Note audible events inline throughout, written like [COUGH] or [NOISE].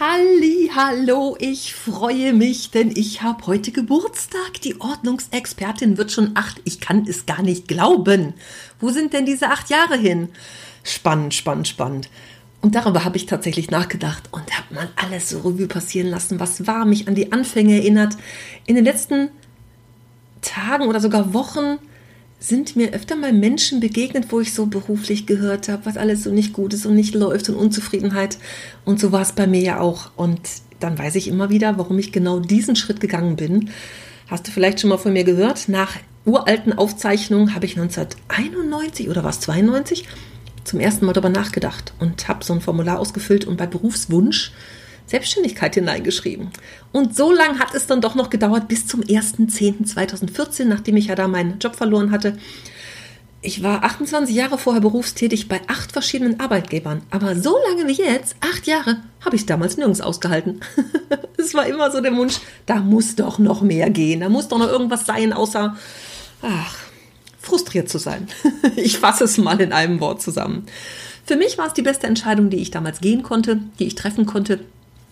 Halli, hallo, ich freue mich, denn ich habe heute Geburtstag. Die Ordnungsexpertin wird schon acht. Ich kann es gar nicht glauben. Wo sind denn diese acht Jahre hin? Spannend, spannend, spannend. Und darüber habe ich tatsächlich nachgedacht und habe mal alles so Revue passieren lassen, was war, mich an die Anfänge erinnert. In den letzten Tagen oder sogar Wochen sind mir öfter mal Menschen begegnet, wo ich so beruflich gehört habe, was alles so nicht gut ist und nicht läuft und Unzufriedenheit. Und so war es bei mir ja auch. Und dann weiß ich immer wieder, warum ich genau diesen Schritt gegangen bin. Hast du vielleicht schon mal von mir gehört? Nach uralten Aufzeichnungen habe ich 1991 oder was 92 zum ersten Mal darüber nachgedacht und habe so ein Formular ausgefüllt und bei Berufswunsch Selbstständigkeit hineingeschrieben. Und so lange hat es dann doch noch gedauert bis zum 1.10.2014, nachdem ich ja da meinen Job verloren hatte. Ich war 28 Jahre vorher berufstätig bei acht verschiedenen Arbeitgebern. Aber so lange wie jetzt, acht Jahre, habe ich damals nirgends ausgehalten. [LAUGHS] es war immer so der Wunsch, da muss doch noch mehr gehen. Da muss doch noch irgendwas sein, außer, ach, frustriert zu sein. [LAUGHS] ich fasse es mal in einem Wort zusammen. Für mich war es die beste Entscheidung, die ich damals gehen konnte, die ich treffen konnte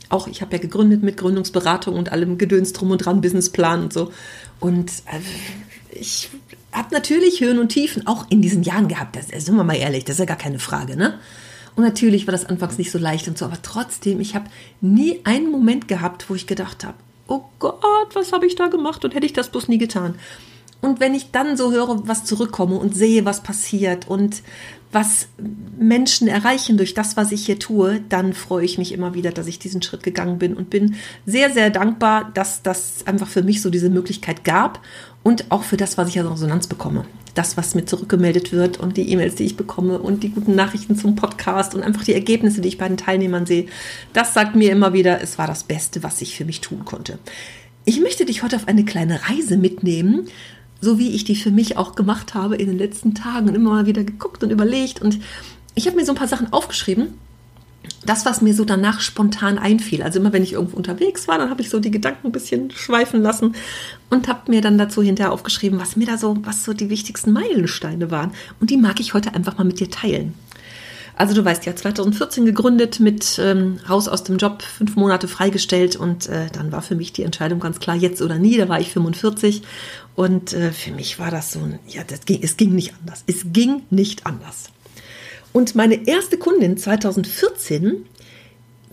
auch, ich habe ja gegründet mit Gründungsberatung und allem Gedöns drum und dran, Businessplan und so. Und äh, ich habe natürlich Höhen und Tiefen auch in diesen Jahren gehabt. Das, sind wir mal ehrlich, das ist ja gar keine Frage, ne? Und natürlich war das anfangs nicht so leicht und so, aber trotzdem, ich habe nie einen Moment gehabt, wo ich gedacht habe, oh Gott, was habe ich da gemacht und hätte ich das bloß nie getan. Und wenn ich dann so höre, was zurückkomme und sehe, was passiert und was Menschen erreichen durch das, was ich hier tue, dann freue ich mich immer wieder, dass ich diesen Schritt gegangen bin und bin sehr, sehr dankbar, dass das einfach für mich so diese Möglichkeit gab und auch für das, was ich als Resonanz bekomme. Das, was mir zurückgemeldet wird und die E-Mails, die ich bekomme und die guten Nachrichten zum Podcast und einfach die Ergebnisse, die ich bei den Teilnehmern sehe, das sagt mir immer wieder, es war das Beste, was ich für mich tun konnte. Ich möchte dich heute auf eine kleine Reise mitnehmen, so wie ich die für mich auch gemacht habe in den letzten Tagen und immer mal wieder geguckt und überlegt. Und ich habe mir so ein paar Sachen aufgeschrieben. Das, was mir so danach spontan einfiel. Also immer, wenn ich irgendwo unterwegs war, dann habe ich so die Gedanken ein bisschen schweifen lassen und habe mir dann dazu hinterher aufgeschrieben, was mir da so, was so die wichtigsten Meilensteine waren. Und die mag ich heute einfach mal mit dir teilen. Also du weißt ja, 2014 gegründet mit ähm, raus aus dem Job, fünf Monate freigestellt und äh, dann war für mich die Entscheidung ganz klar, jetzt oder nie. Da war ich 45 und äh, für mich war das so ein, ja, das ging, es ging nicht anders. Es ging nicht anders. Und meine erste Kundin 2014,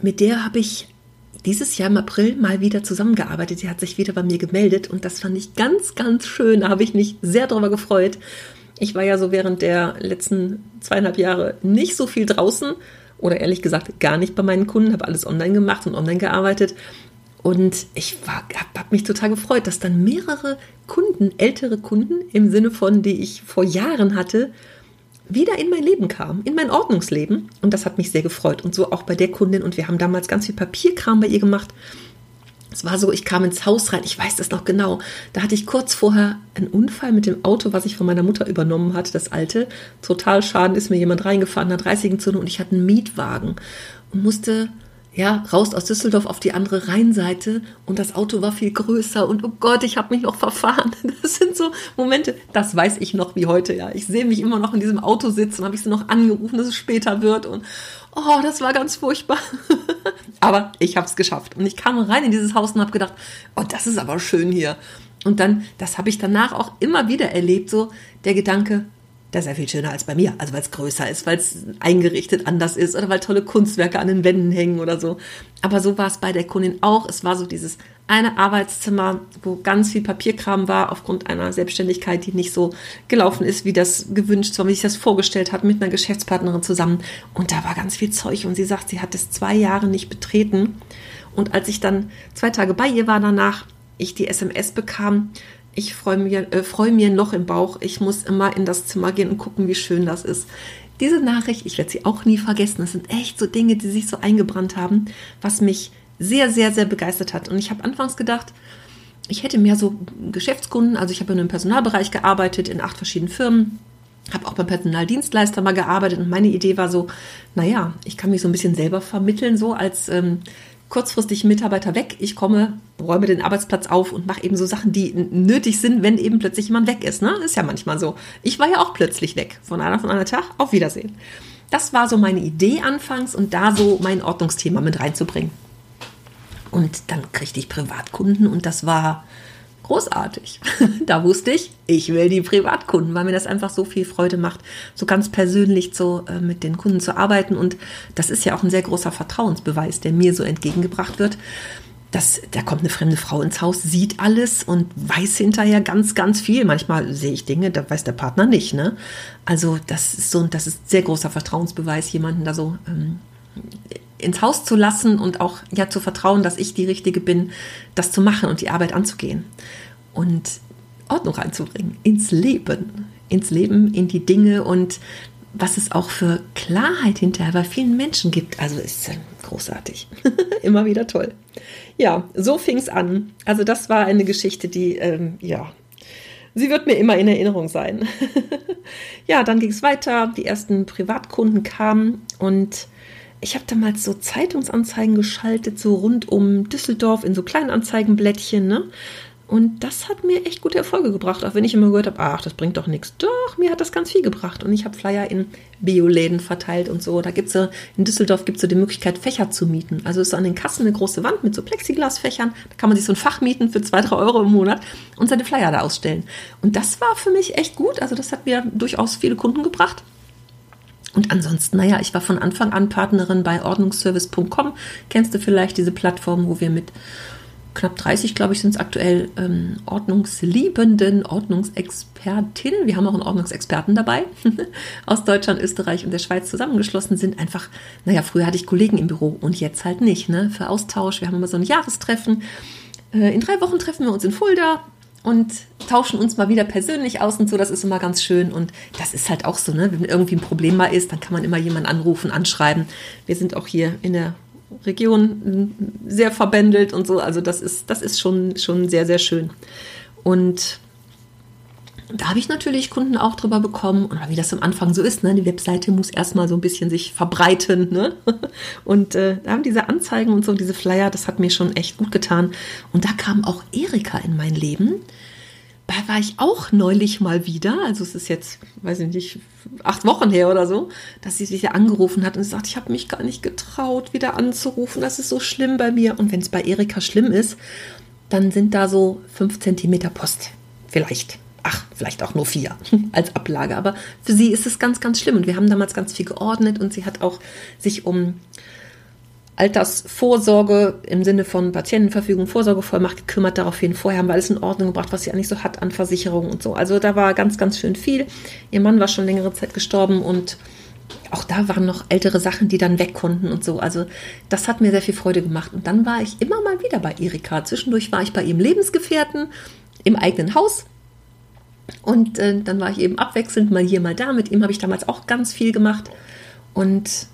mit der habe ich dieses Jahr im April mal wieder zusammengearbeitet. Sie hat sich wieder bei mir gemeldet und das fand ich ganz, ganz schön. Da habe ich mich sehr darüber gefreut. Ich war ja so während der letzten zweieinhalb Jahre nicht so viel draußen oder ehrlich gesagt gar nicht bei meinen Kunden, habe alles online gemacht und online gearbeitet. Und ich habe hab mich total gefreut, dass dann mehrere Kunden, ältere Kunden im Sinne von, die ich vor Jahren hatte, wieder in mein Leben kamen, in mein Ordnungsleben. Und das hat mich sehr gefreut. Und so auch bei der Kundin. Und wir haben damals ganz viel Papierkram bei ihr gemacht. Es war so, ich kam ins Haus rein, ich weiß das noch genau. Da hatte ich kurz vorher einen Unfall mit dem Auto, was ich von meiner Mutter übernommen hatte, das alte. Total schaden ist mir jemand reingefahren, hat 30 Zone und ich hatte einen Mietwagen und musste ja, raus aus Düsseldorf auf die andere Rheinseite und das Auto war viel größer und oh Gott, ich habe mich noch verfahren. [LAUGHS] Das sind so Momente, das weiß ich noch wie heute, ja. Ich sehe mich immer noch in diesem Auto sitzen habe ich sie noch angerufen, dass es später wird und oh, das war ganz furchtbar. [LAUGHS] aber ich habe es geschafft und ich kam rein in dieses Haus und habe gedacht, oh, das ist aber schön hier. Und dann, das habe ich danach auch immer wieder erlebt, so der Gedanke, das ist ja viel schöner als bei mir. Also weil es größer ist, weil es eingerichtet anders ist oder weil tolle Kunstwerke an den Wänden hängen oder so. Aber so war es bei der Kundin auch. Es war so dieses eine Arbeitszimmer, wo ganz viel Papierkram war aufgrund einer Selbstständigkeit, die nicht so gelaufen ist, wie das gewünscht war, wie sich das vorgestellt hat, mit einer Geschäftspartnerin zusammen. Und da war ganz viel Zeug. Und sie sagt, sie hat es zwei Jahre nicht betreten. Und als ich dann zwei Tage bei ihr war danach, ich die SMS bekam, ich freue mir, äh, freu mir ein Loch im Bauch. Ich muss immer in das Zimmer gehen und gucken, wie schön das ist. Diese Nachricht, ich werde sie auch nie vergessen. Das sind echt so Dinge, die sich so eingebrannt haben, was mich sehr, sehr, sehr begeistert hat. Und ich habe anfangs gedacht, ich hätte mehr so Geschäftskunden, also ich habe in einem Personalbereich gearbeitet, in acht verschiedenen Firmen, habe auch beim Personaldienstleister mal gearbeitet und meine Idee war so, naja, ich kann mich so ein bisschen selber vermitteln, so als ähm, kurzfristig Mitarbeiter weg, ich komme, räume den Arbeitsplatz auf und mache eben so Sachen, die nötig sind, wenn eben plötzlich jemand weg ist. Ne? Ist ja manchmal so. Ich war ja auch plötzlich weg, von einer von einer Tag, auf Wiedersehen. Das war so meine Idee anfangs und da so mein Ordnungsthema mit reinzubringen. Und dann kriegte ich Privatkunden und das war großartig. [LAUGHS] da wusste ich, ich will die Privatkunden, weil mir das einfach so viel Freude macht, so ganz persönlich so äh, mit den Kunden zu arbeiten. Und das ist ja auch ein sehr großer Vertrauensbeweis, der mir so entgegengebracht wird. Dass, da kommt eine fremde Frau ins Haus, sieht alles und weiß hinterher ganz, ganz viel. Manchmal sehe ich Dinge, da weiß der Partner nicht. Ne? Also das ist so, das ist sehr großer Vertrauensbeweis, jemanden da so ähm, ins Haus zu lassen und auch ja zu vertrauen, dass ich die Richtige bin, das zu machen und die Arbeit anzugehen und Ordnung reinzubringen ins Leben, ins Leben, in die Dinge und was es auch für Klarheit hinterher bei vielen Menschen gibt. Also ist großartig. [LAUGHS] Immer wieder toll. Ja, so fing es an. Also das war eine Geschichte, die, ähm, ja, sie wird mir immer in Erinnerung sein. [LAUGHS] ja, dann ging es weiter. Die ersten Privatkunden kamen und ich habe damals so Zeitungsanzeigen geschaltet, so rund um Düsseldorf in so kleinen Anzeigenblättchen, ne? Und das hat mir echt gute Erfolge gebracht, auch wenn ich immer gehört habe, ach, das bringt doch nichts. Doch, mir hat das ganz viel gebracht. Und ich habe Flyer in Bioläden verteilt und so. Da gibt es in Düsseldorf gibt es so die Möglichkeit, Fächer zu mieten. Also ist an den Kassen eine große Wand mit so Plexiglasfächern. Da kann man sich so ein Fach mieten für zwei, drei Euro im Monat und seine Flyer da ausstellen. Und das war für mich echt gut. Also das hat mir durchaus viele Kunden gebracht. Und ansonsten, naja, ich war von Anfang an Partnerin bei ordnungsservice.com. Kennst du vielleicht diese Plattform, wo wir mit knapp 30, glaube ich, sind es aktuell ähm, ordnungsliebenden Ordnungsexpertinnen. Wir haben auch einen Ordnungsexperten dabei [LAUGHS] aus Deutschland, Österreich und der Schweiz zusammengeschlossen sind. Einfach, naja, früher hatte ich Kollegen im Büro und jetzt halt nicht, ne? Für Austausch. Wir haben immer so ein Jahrestreffen. Äh, in drei Wochen treffen wir uns in Fulda und tauschen uns mal wieder persönlich aus und so. Das ist immer ganz schön. Und das ist halt auch so, ne? Wenn irgendwie ein Problem mal ist, dann kann man immer jemanden anrufen, anschreiben. Wir sind auch hier in der Region sehr verbändelt und so. Also das ist, das ist schon, schon sehr, sehr schön. Und da habe ich natürlich Kunden auch drüber bekommen. Und wie das am Anfang so ist, ne? die Webseite muss erstmal so ein bisschen sich verbreiten. Ne? [LAUGHS] Und äh, da haben diese Anzeigen und so, diese Flyer, das hat mir schon echt gut getan. Und da kam auch Erika in mein Leben. Da war ich auch neulich mal wieder, also es ist jetzt, weiß ich nicht, acht Wochen her oder so, dass sie sich angerufen hat und sagt, ich habe mich gar nicht getraut, wieder anzurufen, das ist so schlimm bei mir. Und wenn es bei Erika schlimm ist, dann sind da so fünf Zentimeter Post, vielleicht ach, vielleicht auch nur vier [LAUGHS] als Ablage. Aber für sie ist es ganz, ganz schlimm. Und wir haben damals ganz viel geordnet und sie hat auch sich um Altersvorsorge im Sinne von Patientenverfügung, Vorsorgevollmacht gekümmert. Daraufhin vorher haben wir alles in Ordnung gebracht, was sie eigentlich so hat an Versicherungen und so. Also da war ganz, ganz schön viel. Ihr Mann war schon längere Zeit gestorben und auch da waren noch ältere Sachen, die dann weg konnten und so. Also das hat mir sehr viel Freude gemacht. Und dann war ich immer mal wieder bei Erika. Zwischendurch war ich bei ihrem Lebensgefährten im eigenen Haus und äh, dann war ich eben abwechselnd mal hier, mal da. Mit ihm habe ich damals auch ganz viel gemacht. Und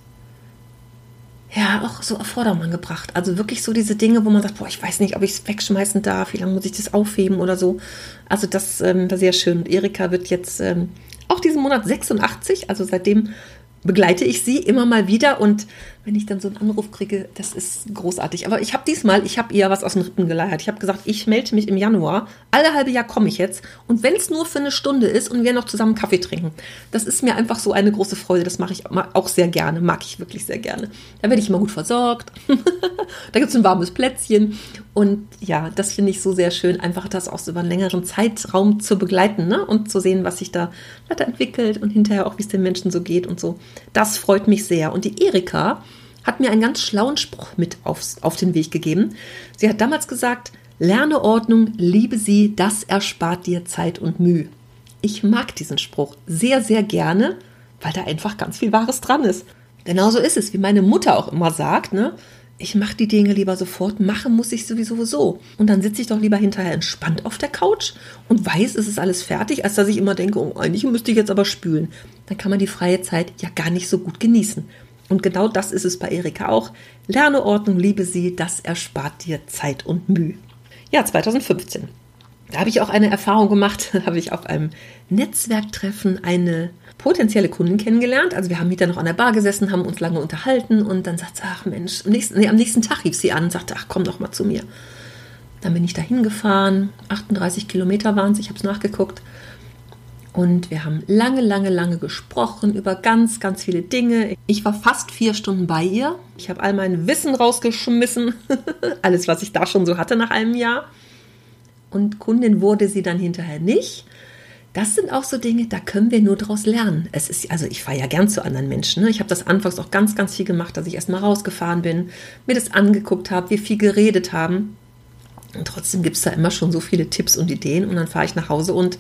ja, auch so auf Vordermann gebracht. Also wirklich so diese Dinge, wo man sagt, boah, ich weiß nicht, ob ich es wegschmeißen darf, wie lange muss ich das aufheben oder so. Also das ähm, war sehr schön. Und Erika wird jetzt ähm, auch diesen Monat 86, also seitdem begleite ich sie immer mal wieder und wenn ich dann so einen Anruf kriege, das ist großartig. Aber ich habe diesmal, ich habe ihr was aus den Rippen geleiert. Ich habe gesagt, ich melde mich im Januar. Alle halbe Jahr komme ich jetzt. Und wenn es nur für eine Stunde ist und wir noch zusammen Kaffee trinken, das ist mir einfach so eine große Freude. Das mache ich auch sehr gerne, mag ich wirklich sehr gerne. Da werde ich immer gut versorgt. [LAUGHS] da gibt es ein warmes Plätzchen. Und ja, das finde ich so sehr schön, einfach das auch so über einen längeren Zeitraum zu begleiten ne? und zu sehen, was sich da weiterentwickelt und hinterher auch, wie es den Menschen so geht und so. Das freut mich sehr. Und die Erika, hat mir einen ganz schlauen Spruch mit aufs, auf den Weg gegeben. Sie hat damals gesagt, lerne Ordnung, liebe sie, das erspart dir Zeit und Mühe. Ich mag diesen Spruch sehr, sehr gerne, weil da einfach ganz viel Wahres dran ist. Genauso ist es, wie meine Mutter auch immer sagt, ne? Ich mache die Dinge lieber sofort, machen muss ich sowieso so. Und dann sitze ich doch lieber hinterher entspannt auf der Couch und weiß, es ist alles fertig, als dass ich immer denke, oh, eigentlich müsste ich jetzt aber spülen. Dann kann man die freie Zeit ja gar nicht so gut genießen. Und genau das ist es bei Erika auch. Lerne Ordnung, liebe sie, das erspart dir Zeit und Mühe. Ja, 2015. Da habe ich auch eine Erfahrung gemacht, da [LAUGHS] habe ich auf einem Netzwerktreffen eine potenzielle Kundin kennengelernt. Also wir haben mit der noch an der Bar gesessen, haben uns lange unterhalten und dann sagt sie, ach Mensch, am nächsten, nee, am nächsten Tag rief sie an und sagte, ach komm doch mal zu mir. Dann bin ich da hingefahren, 38 Kilometer waren es, ich habe es nachgeguckt. Und wir haben lange, lange, lange gesprochen über ganz, ganz viele Dinge. Ich war fast vier Stunden bei ihr. Ich habe all mein Wissen rausgeschmissen. [LAUGHS] Alles, was ich da schon so hatte nach einem Jahr. Und Kundin wurde sie dann hinterher nicht. Das sind auch so Dinge, da können wir nur daraus lernen. Es ist, also ich fahre ja gern zu anderen Menschen. Ne? Ich habe das anfangs auch ganz, ganz viel gemacht, dass ich erstmal rausgefahren bin, mir das angeguckt habe, wir viel geredet haben. Und trotzdem gibt es da immer schon so viele Tipps und Ideen. Und dann fahre ich nach Hause und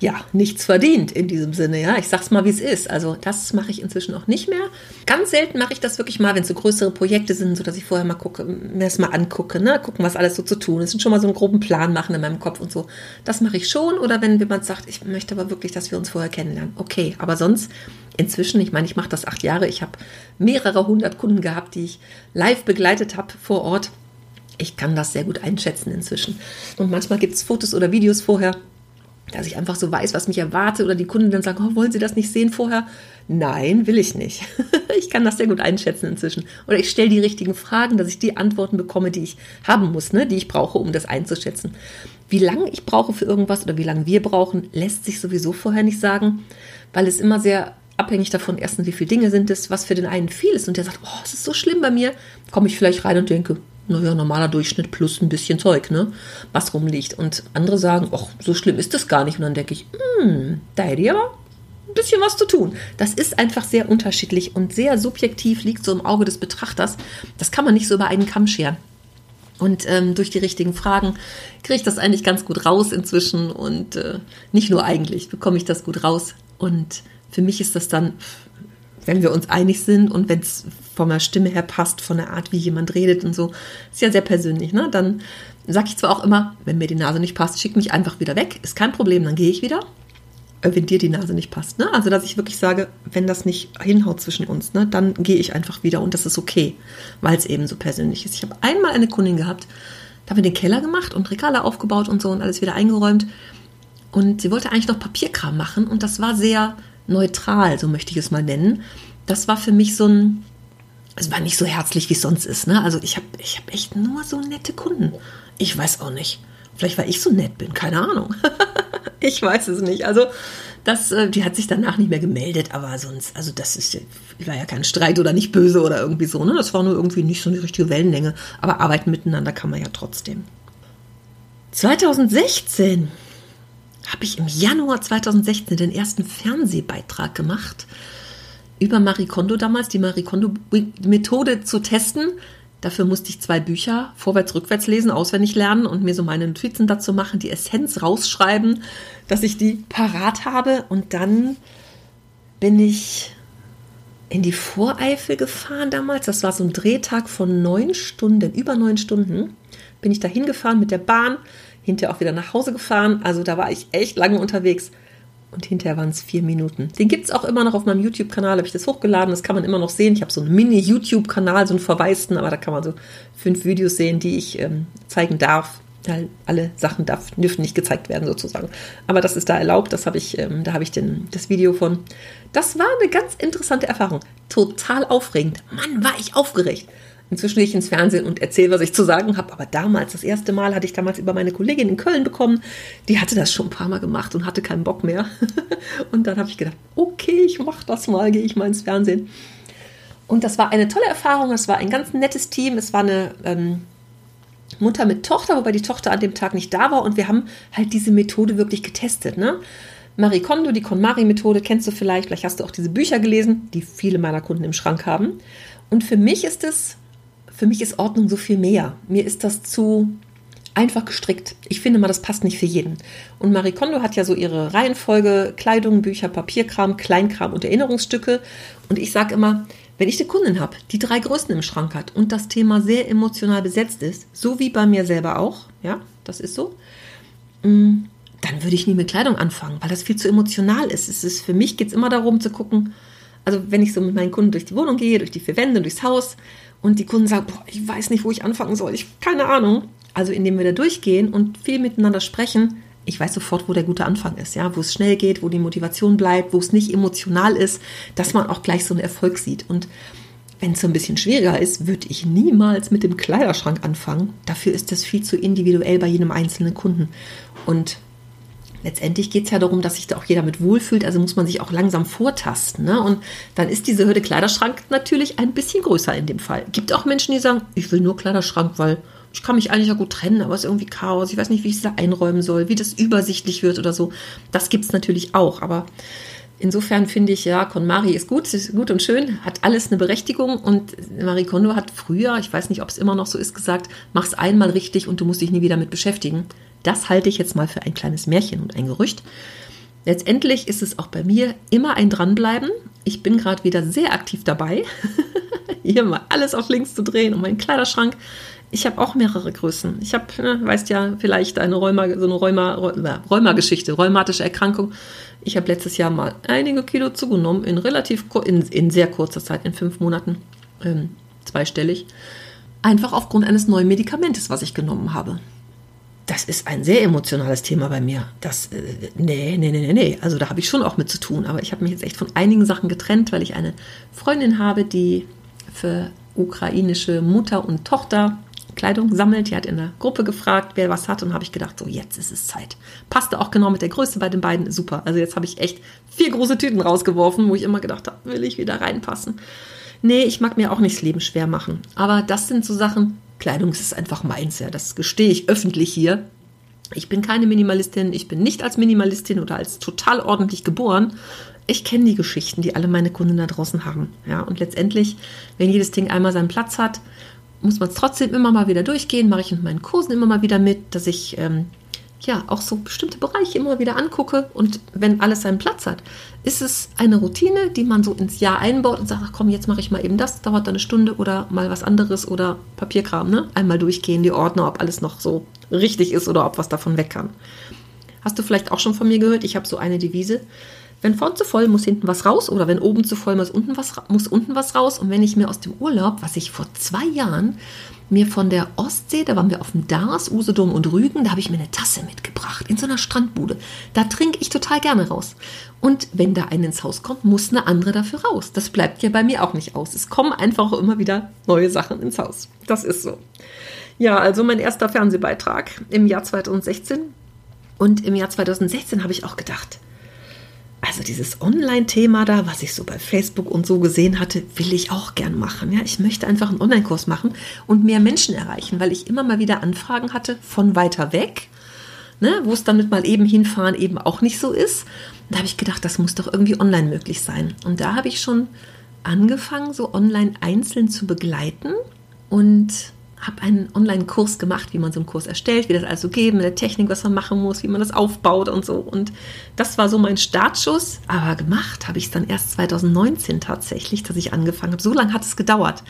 ja, nichts verdient in diesem Sinne, ja. Ich sag's mal, wie es ist. Also, das mache ich inzwischen auch nicht mehr. Ganz selten mache ich das wirklich mal, wenn es so größere Projekte sind, so dass ich vorher mal gucke, mir das mal angucke, ne, gucken, was alles so zu tun ist und schon mal so einen groben Plan machen in meinem Kopf und so. Das mache ich schon. Oder wenn jemand sagt, ich möchte aber wirklich, dass wir uns vorher kennenlernen. Okay, aber sonst inzwischen, ich meine, ich mache das acht Jahre, ich habe mehrere hundert Kunden gehabt, die ich live begleitet habe vor Ort. Ich kann das sehr gut einschätzen inzwischen. Und manchmal gibt es Fotos oder Videos vorher, dass ich einfach so weiß, was mich erwartet oder die Kunden dann sagen, oh, wollen Sie das nicht sehen vorher? Nein, will ich nicht. [LAUGHS] ich kann das sehr gut einschätzen inzwischen. Oder ich stelle die richtigen Fragen, dass ich die Antworten bekomme, die ich haben muss, ne? die ich brauche, um das einzuschätzen. Wie lange ich brauche für irgendwas oder wie lange wir brauchen, lässt sich sowieso vorher nicht sagen, weil es immer sehr abhängig davon, erstens, wie viele Dinge sind es, was für den einen viel ist und der sagt, oh, es ist so schlimm bei mir, komme ich vielleicht rein und denke, naja, normaler Durchschnitt plus ein bisschen Zeug, ne, was rumliegt. Und andere sagen, ach, so schlimm ist das gar nicht. Und dann denke ich, hm, da hätte ich aber ein bisschen was zu tun. Das ist einfach sehr unterschiedlich und sehr subjektiv liegt so im Auge des Betrachters. Das kann man nicht so über einen Kamm scheren. Und ähm, durch die richtigen Fragen kriege ich das eigentlich ganz gut raus inzwischen. Und äh, nicht nur eigentlich, bekomme ich das gut raus. Und für mich ist das dann wenn wir uns einig sind und wenn es von der Stimme her passt, von der Art, wie jemand redet und so, ist ja sehr persönlich, ne? Dann sage ich zwar auch immer, wenn mir die Nase nicht passt, schick mich einfach wieder weg, ist kein Problem, dann gehe ich wieder. Äh, wenn dir die Nase nicht passt, ne? Also, dass ich wirklich sage, wenn das nicht hinhaut zwischen uns, ne, dann gehe ich einfach wieder und das ist okay, weil es eben so persönlich ist. Ich habe einmal eine Kundin gehabt, da haben wir den Keller gemacht und Regale aufgebaut und so und alles wieder eingeräumt. Und sie wollte eigentlich noch Papierkram machen und das war sehr neutral, so möchte ich es mal nennen. Das war für mich so ein, es war nicht so herzlich, wie es sonst ist. Ne? Also ich habe ich hab echt nur so nette Kunden. Ich weiß auch nicht. Vielleicht, weil ich so nett bin, keine Ahnung. [LAUGHS] ich weiß es nicht. Also, das, äh, die hat sich danach nicht mehr gemeldet, aber sonst, also das ist, war ja kein Streit oder nicht böse oder irgendwie so, ne? Das war nur irgendwie nicht so eine richtige Wellenlänge. Aber arbeiten miteinander kann man ja trotzdem. 2016 habe ich im Januar 2016 den ersten Fernsehbeitrag gemacht über Marie Kondo damals, die Marie Kondo-Methode zu testen. Dafür musste ich zwei Bücher vorwärts, rückwärts lesen, auswendig lernen und mir so meine Notizen dazu machen, die Essenz rausschreiben, dass ich die parat habe. Und dann bin ich in die Voreifel gefahren damals. Das war so ein Drehtag von neun Stunden, über neun Stunden. Bin ich da hingefahren mit der Bahn hinterher auch wieder nach Hause gefahren. Also da war ich echt lange unterwegs. Und hinterher waren es vier Minuten. Den gibt es auch immer noch auf meinem YouTube-Kanal, habe ich das hochgeladen. Das kann man immer noch sehen. Ich habe so einen Mini-YouTube-Kanal, so einen verwaisten, aber da kann man so fünf Videos sehen, die ich ähm, zeigen darf. Alle Sachen darf, dürfen nicht gezeigt werden, sozusagen. Aber das ist da erlaubt. Das habe ich, ähm, da habe ich den, das Video von. Das war eine ganz interessante Erfahrung. Total aufregend. Mann, war ich aufgeregt. Inzwischen gehe ich ins Fernsehen und erzähle, was ich zu sagen habe. Aber damals, das erste Mal, hatte ich damals über meine Kollegin in Köln bekommen. Die hatte das schon ein paar Mal gemacht und hatte keinen Bock mehr. [LAUGHS] und dann habe ich gedacht, okay, ich mache das mal, gehe ich mal ins Fernsehen. Und das war eine tolle Erfahrung. Es war ein ganz nettes Team. Es war eine ähm, Mutter mit Tochter, wobei die Tochter an dem Tag nicht da war. Und wir haben halt diese Methode wirklich getestet. Ne? Marie Kondo, die KonMari-Methode, kennst du vielleicht. Vielleicht hast du auch diese Bücher gelesen, die viele meiner Kunden im Schrank haben. Und für mich ist es für mich ist Ordnung so viel mehr. Mir ist das zu einfach gestrickt. Ich finde mal, das passt nicht für jeden. Und Marie Kondo hat ja so ihre Reihenfolge: Kleidung, Bücher, Papierkram, Kleinkram und Erinnerungsstücke. Und ich sage immer, wenn ich eine Kundin habe, die drei Größen im Schrank hat und das Thema sehr emotional besetzt ist, so wie bei mir selber auch, ja, das ist so, mm, dann würde ich nie mit Kleidung anfangen, weil das viel zu emotional ist. Es ist für mich geht es immer darum zu gucken, also wenn ich so mit meinen Kunden durch die Wohnung gehe, durch die vier Wände, durchs Haus und die Kunden sagen, boah, ich weiß nicht, wo ich anfangen soll, ich keine Ahnung. Also indem wir da durchgehen und viel miteinander sprechen, ich weiß sofort, wo der gute Anfang ist, ja, wo es schnell geht, wo die Motivation bleibt, wo es nicht emotional ist, dass man auch gleich so einen Erfolg sieht. Und wenn es so ein bisschen schwieriger ist, würde ich niemals mit dem Kleiderschrank anfangen. Dafür ist das viel zu individuell bei jedem einzelnen Kunden. Und letztendlich geht es ja darum, dass sich da auch jeder mit wohlfühlt, also muss man sich auch langsam vortasten. Ne? Und dann ist diese Hürde Kleiderschrank natürlich ein bisschen größer in dem Fall. Gibt auch Menschen, die sagen, ich will nur Kleiderschrank, weil ich kann mich eigentlich ja gut trennen, aber es ist irgendwie Chaos. Ich weiß nicht, wie ich es da einräumen soll, wie das übersichtlich wird oder so. Das gibt es natürlich auch, aber insofern finde ich, ja, KonMari ist gut, ist gut und schön, hat alles eine Berechtigung und Marie Kondo hat früher, ich weiß nicht, ob es immer noch so ist, gesagt, mach's einmal richtig und du musst dich nie wieder mit beschäftigen. Das halte ich jetzt mal für ein kleines Märchen und ein Gerücht. Letztendlich ist es auch bei mir immer ein Dranbleiben. Ich bin gerade wieder sehr aktiv dabei, [LAUGHS] hier mal alles auf links zu drehen und meinen Kleiderschrank. Ich habe auch mehrere Größen. Ich habe, ne, weißt ja, vielleicht eine Rheuma, so eine Rheuma, Rheuma-Geschichte, rheumatische Erkrankung. Ich habe letztes Jahr mal einige Kilo zugenommen in relativ in, in sehr kurzer Zeit, in fünf Monaten, ähm, zweistellig. Einfach aufgrund eines neuen Medikamentes, was ich genommen habe das ist ein sehr emotionales Thema bei mir. Das, äh, nee, nee, nee, nee, nee. Also da habe ich schon auch mit zu tun. Aber ich habe mich jetzt echt von einigen Sachen getrennt, weil ich eine Freundin habe, die für ukrainische Mutter und Tochter Kleidung sammelt. Die hat in der Gruppe gefragt, wer was hat. Und habe ich gedacht, so jetzt ist es Zeit. Passte auch genau mit der Größe bei den beiden. Super. Also jetzt habe ich echt vier große Tüten rausgeworfen, wo ich immer gedacht habe, will ich wieder reinpassen. Nee, ich mag mir auch nicht das Leben schwer machen. Aber das sind so Sachen, Kleidung ist einfach meins, ja. Das gestehe ich öffentlich hier. Ich bin keine Minimalistin, ich bin nicht als Minimalistin oder als total ordentlich geboren. Ich kenne die Geschichten, die alle meine Kunden da draußen haben. Ja, und letztendlich, wenn jedes Ding einmal seinen Platz hat, muss man es trotzdem immer mal wieder durchgehen. Mache ich in meinen Kursen immer mal wieder mit, dass ich ähm, ja auch so bestimmte Bereiche immer wieder angucke und wenn alles seinen Platz hat, ist es eine Routine, die man so ins Jahr einbaut und sagt, ach komm, jetzt mache ich mal eben das, dauert dann eine Stunde oder mal was anderes oder Papierkram, ne? Einmal durchgehen, die Ordner, ob alles noch so richtig ist oder ob was davon weg kann. Hast du vielleicht auch schon von mir gehört? Ich habe so eine Devise. Wenn vorn zu voll, muss hinten was raus oder wenn oben zu voll, muss unten was, muss unten was raus. Und wenn ich mir aus dem Urlaub, was ich vor zwei Jahren mir von der Ostsee, da waren wir auf dem Dars, Usedom und Rügen, da habe ich mir eine Tasse mitgebracht in so einer Strandbude. Da trinke ich total gerne raus. Und wenn da eine ins Haus kommt, muss eine andere dafür raus. Das bleibt ja bei mir auch nicht aus. Es kommen einfach immer wieder neue Sachen ins Haus. Das ist so. Ja, also mein erster Fernsehbeitrag im Jahr 2016. Und im Jahr 2016 habe ich auch gedacht, also dieses Online-Thema da, was ich so bei Facebook und so gesehen hatte, will ich auch gern machen. Ja, ich möchte einfach einen Online-Kurs machen und mehr Menschen erreichen, weil ich immer mal wieder Anfragen hatte von weiter weg, ne, wo es dann mit mal eben hinfahren eben auch nicht so ist. Da habe ich gedacht, das muss doch irgendwie online möglich sein. Und da habe ich schon angefangen, so online einzeln zu begleiten und habe einen Online-Kurs gemacht, wie man so einen Kurs erstellt, wie das also geht, mit der Technik, was man machen muss, wie man das aufbaut und so. Und das war so mein Startschuss. Aber gemacht habe ich es dann erst 2019 tatsächlich, dass ich angefangen habe. So lange hat es gedauert.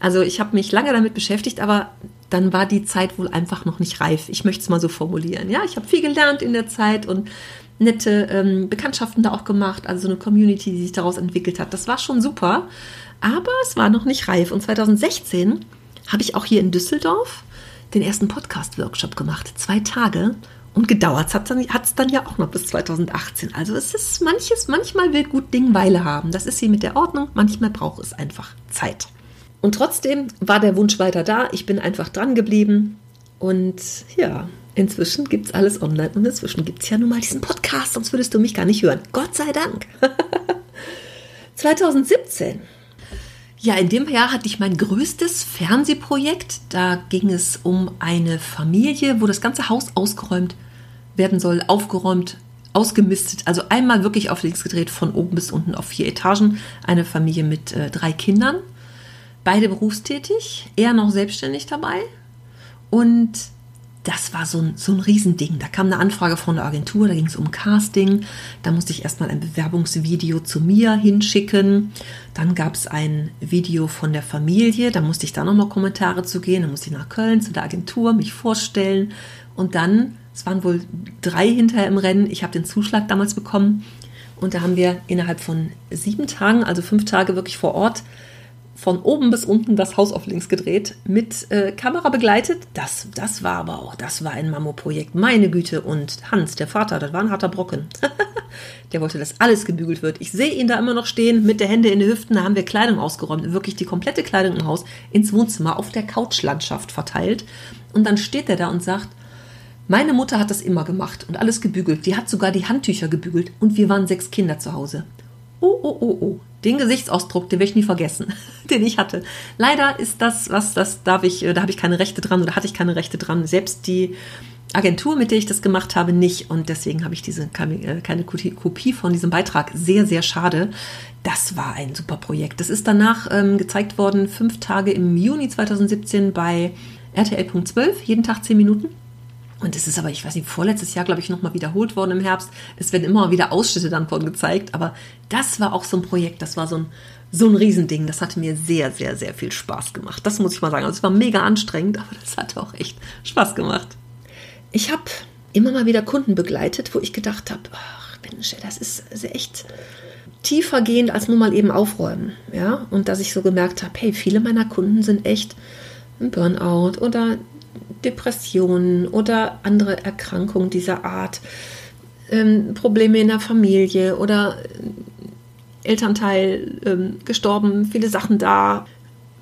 Also ich habe mich lange damit beschäftigt, aber dann war die Zeit wohl einfach noch nicht reif. Ich möchte es mal so formulieren. Ja, ich habe viel gelernt in der Zeit und nette ähm, Bekanntschaften da auch gemacht, also so eine Community, die sich daraus entwickelt hat. Das war schon super, aber es war noch nicht reif. Und 2016 habe ich auch hier in Düsseldorf den ersten Podcast-Workshop gemacht. Zwei Tage. Und gedauert hat es dann ja auch noch bis 2018. Also es ist manches, manchmal will gut Ding Weile haben. Das ist hier mit der Ordnung. Manchmal braucht es einfach Zeit. Und trotzdem war der Wunsch weiter da. Ich bin einfach dran geblieben. Und ja, inzwischen gibt es alles online. Und inzwischen gibt es ja nun mal diesen Podcast, sonst würdest du mich gar nicht hören. Gott sei Dank. [LAUGHS] 2017 Ja, in dem Jahr hatte ich mein größtes Fernsehprojekt. Da ging es um eine Familie, wo das ganze Haus ausgeräumt werden soll, aufgeräumt, ausgemistet. Also einmal wirklich auf links gedreht, von oben bis unten auf vier Etagen. Eine Familie mit äh, drei Kindern, beide berufstätig, er noch selbstständig dabei. Und das war so ein, so ein Riesending. Da kam eine Anfrage von der Agentur, da ging es um Casting. Da musste ich erstmal ein Bewerbungsvideo zu mir hinschicken. Dann gab es ein Video von der Familie, da musste ich da nochmal Kommentare zu gehen. Dann musste ich nach Köln zu der Agentur, mich vorstellen. Und dann, es waren wohl drei hinterher im Rennen, ich habe den Zuschlag damals bekommen. Und da haben wir innerhalb von sieben Tagen, also fünf Tage wirklich vor Ort, von oben bis unten das Haus auf links gedreht, mit äh, Kamera begleitet. Das, das war aber auch, das war ein Mammo-Projekt. Meine Güte. Und Hans, der Vater, das war ein harter Brocken. [LAUGHS] der wollte, dass alles gebügelt wird. Ich sehe ihn da immer noch stehen, mit der Hände in den Hüften. Da haben wir Kleidung ausgeräumt, wirklich die komplette Kleidung im Haus ins Wohnzimmer auf der Couchlandschaft verteilt. Und dann steht er da und sagt, meine Mutter hat das immer gemacht und alles gebügelt. Die hat sogar die Handtücher gebügelt und wir waren sechs Kinder zu Hause. Oh, oh, oh, oh. Den Gesichtsausdruck, den werde ich nie vergessen, [LAUGHS] den ich hatte. Leider ist das, was das darf ich, äh, da habe ich keine Rechte dran oder hatte ich keine Rechte dran. Selbst die Agentur, mit der ich das gemacht habe, nicht. Und deswegen habe ich diese keine, keine Kopie von diesem Beitrag. Sehr, sehr schade. Das war ein super Projekt. Das ist danach ähm, gezeigt worden, fünf Tage im Juni 2017 bei RTL.12, jeden Tag zehn Minuten. Und es ist aber, ich weiß nicht, vorletztes Jahr, glaube ich, nochmal wiederholt worden im Herbst. Es werden immer wieder Ausschnitte dann von gezeigt. Aber das war auch so ein Projekt, das war so ein, so ein Riesending. Das hatte mir sehr, sehr, sehr viel Spaß gemacht. Das muss ich mal sagen. Also es war mega anstrengend, aber das hat auch echt Spaß gemacht. Ich habe immer mal wieder Kunden begleitet, wo ich gedacht habe, ach Mensch, das ist echt tiefergehend als nur mal eben aufräumen. Ja, und dass ich so gemerkt habe, hey, viele meiner Kunden sind echt ein Burnout oder Depressionen oder andere Erkrankungen dieser Art, ähm, Probleme in der Familie oder Elternteil ähm, gestorben, viele Sachen da.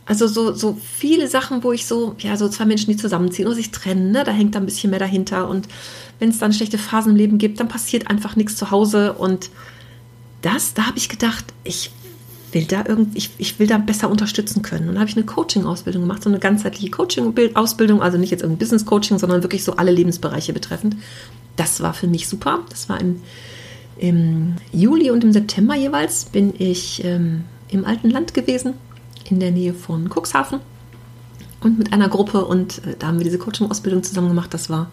Also so, so viele Sachen, wo ich so, ja, so zwei Menschen, die zusammenziehen oder sich trennen, ne? da hängt da ein bisschen mehr dahinter. Und wenn es dann schlechte Phasen im Leben gibt, dann passiert einfach nichts zu Hause. Und das, da habe ich gedacht, ich will da irgendwie, ich, ich will da besser unterstützen können. Und dann habe ich eine Coaching-Ausbildung gemacht, so eine ganzheitliche Coaching-Ausbildung, also nicht jetzt irgendwie Business-Coaching, sondern wirklich so alle Lebensbereiche betreffend. Das war für mich super. Das war im, im Juli und im September jeweils bin ich ähm, im alten Land gewesen, in der Nähe von Cuxhaven und mit einer Gruppe und äh, da haben wir diese Coaching-Ausbildung zusammen gemacht. Das war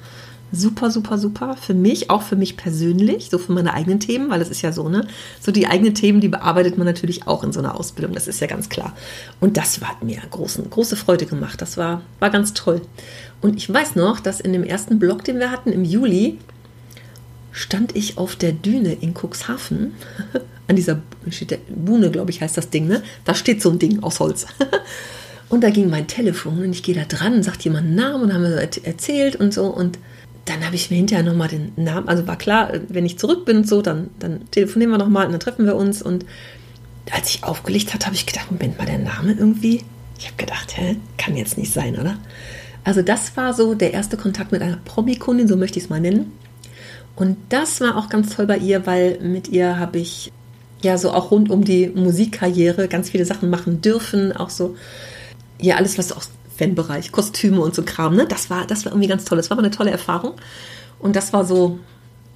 super, super, super. Für mich, auch für mich persönlich, so für meine eigenen Themen, weil es ist ja so, ne? So die eigenen Themen, die bearbeitet man natürlich auch in so einer Ausbildung, das ist ja ganz klar. Und das hat mir großen, große Freude gemacht. Das war, war ganz toll. Und ich weiß noch, dass in dem ersten Blog, den wir hatten im Juli, stand ich auf der Düne in Cuxhaven. [LAUGHS] An dieser Buhne, glaube ich, heißt das Ding, ne? Da steht so ein Ding aus Holz. [LAUGHS] Und da ging mein Telefon und ich gehe da dran, sagt jemand einen Namen und haben wir erzählt und so. Und dann habe ich mir hinterher nochmal den Namen, also war klar, wenn ich zurück bin und so, dann, dann telefonieren wir nochmal und dann treffen wir uns. Und als ich aufgelegt hat, habe ich gedacht, Moment mal, der Name irgendwie. Ich habe gedacht, hä, kann jetzt nicht sein, oder? Also das war so der erste Kontakt mit einer Promi-Kundin, so möchte ich es mal nennen. Und das war auch ganz toll bei ihr, weil mit ihr habe ich ja so auch rund um die Musikkarriere ganz viele Sachen machen dürfen, auch so ja alles, was auch Fanbereich, Kostüme und so Kram. Ne? Das, war, das war irgendwie ganz toll. Das war eine tolle Erfahrung. Und das war so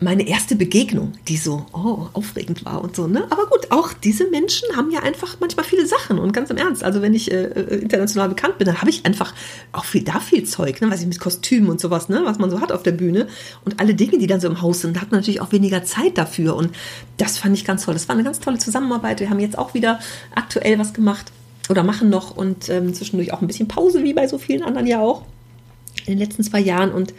meine erste Begegnung, die so oh, aufregend war und so. Ne? Aber gut, auch diese Menschen haben ja einfach manchmal viele Sachen. Und ganz im Ernst, also wenn ich äh, äh international bekannt bin, dann habe ich einfach auch viel, da viel Zeug, ne? weiß ich, mit Kostümen und sowas, ne? was man so hat auf der Bühne. Und alle Dinge, die dann so im Haus sind, da hat man natürlich auch weniger Zeit dafür. Und das fand ich ganz toll. Das war eine ganz tolle Zusammenarbeit. Wir haben jetzt auch wieder aktuell was gemacht oder machen noch und ähm, zwischendurch auch ein bisschen Pause, wie bei so vielen anderen ja auch in den letzten zwei Jahren. Und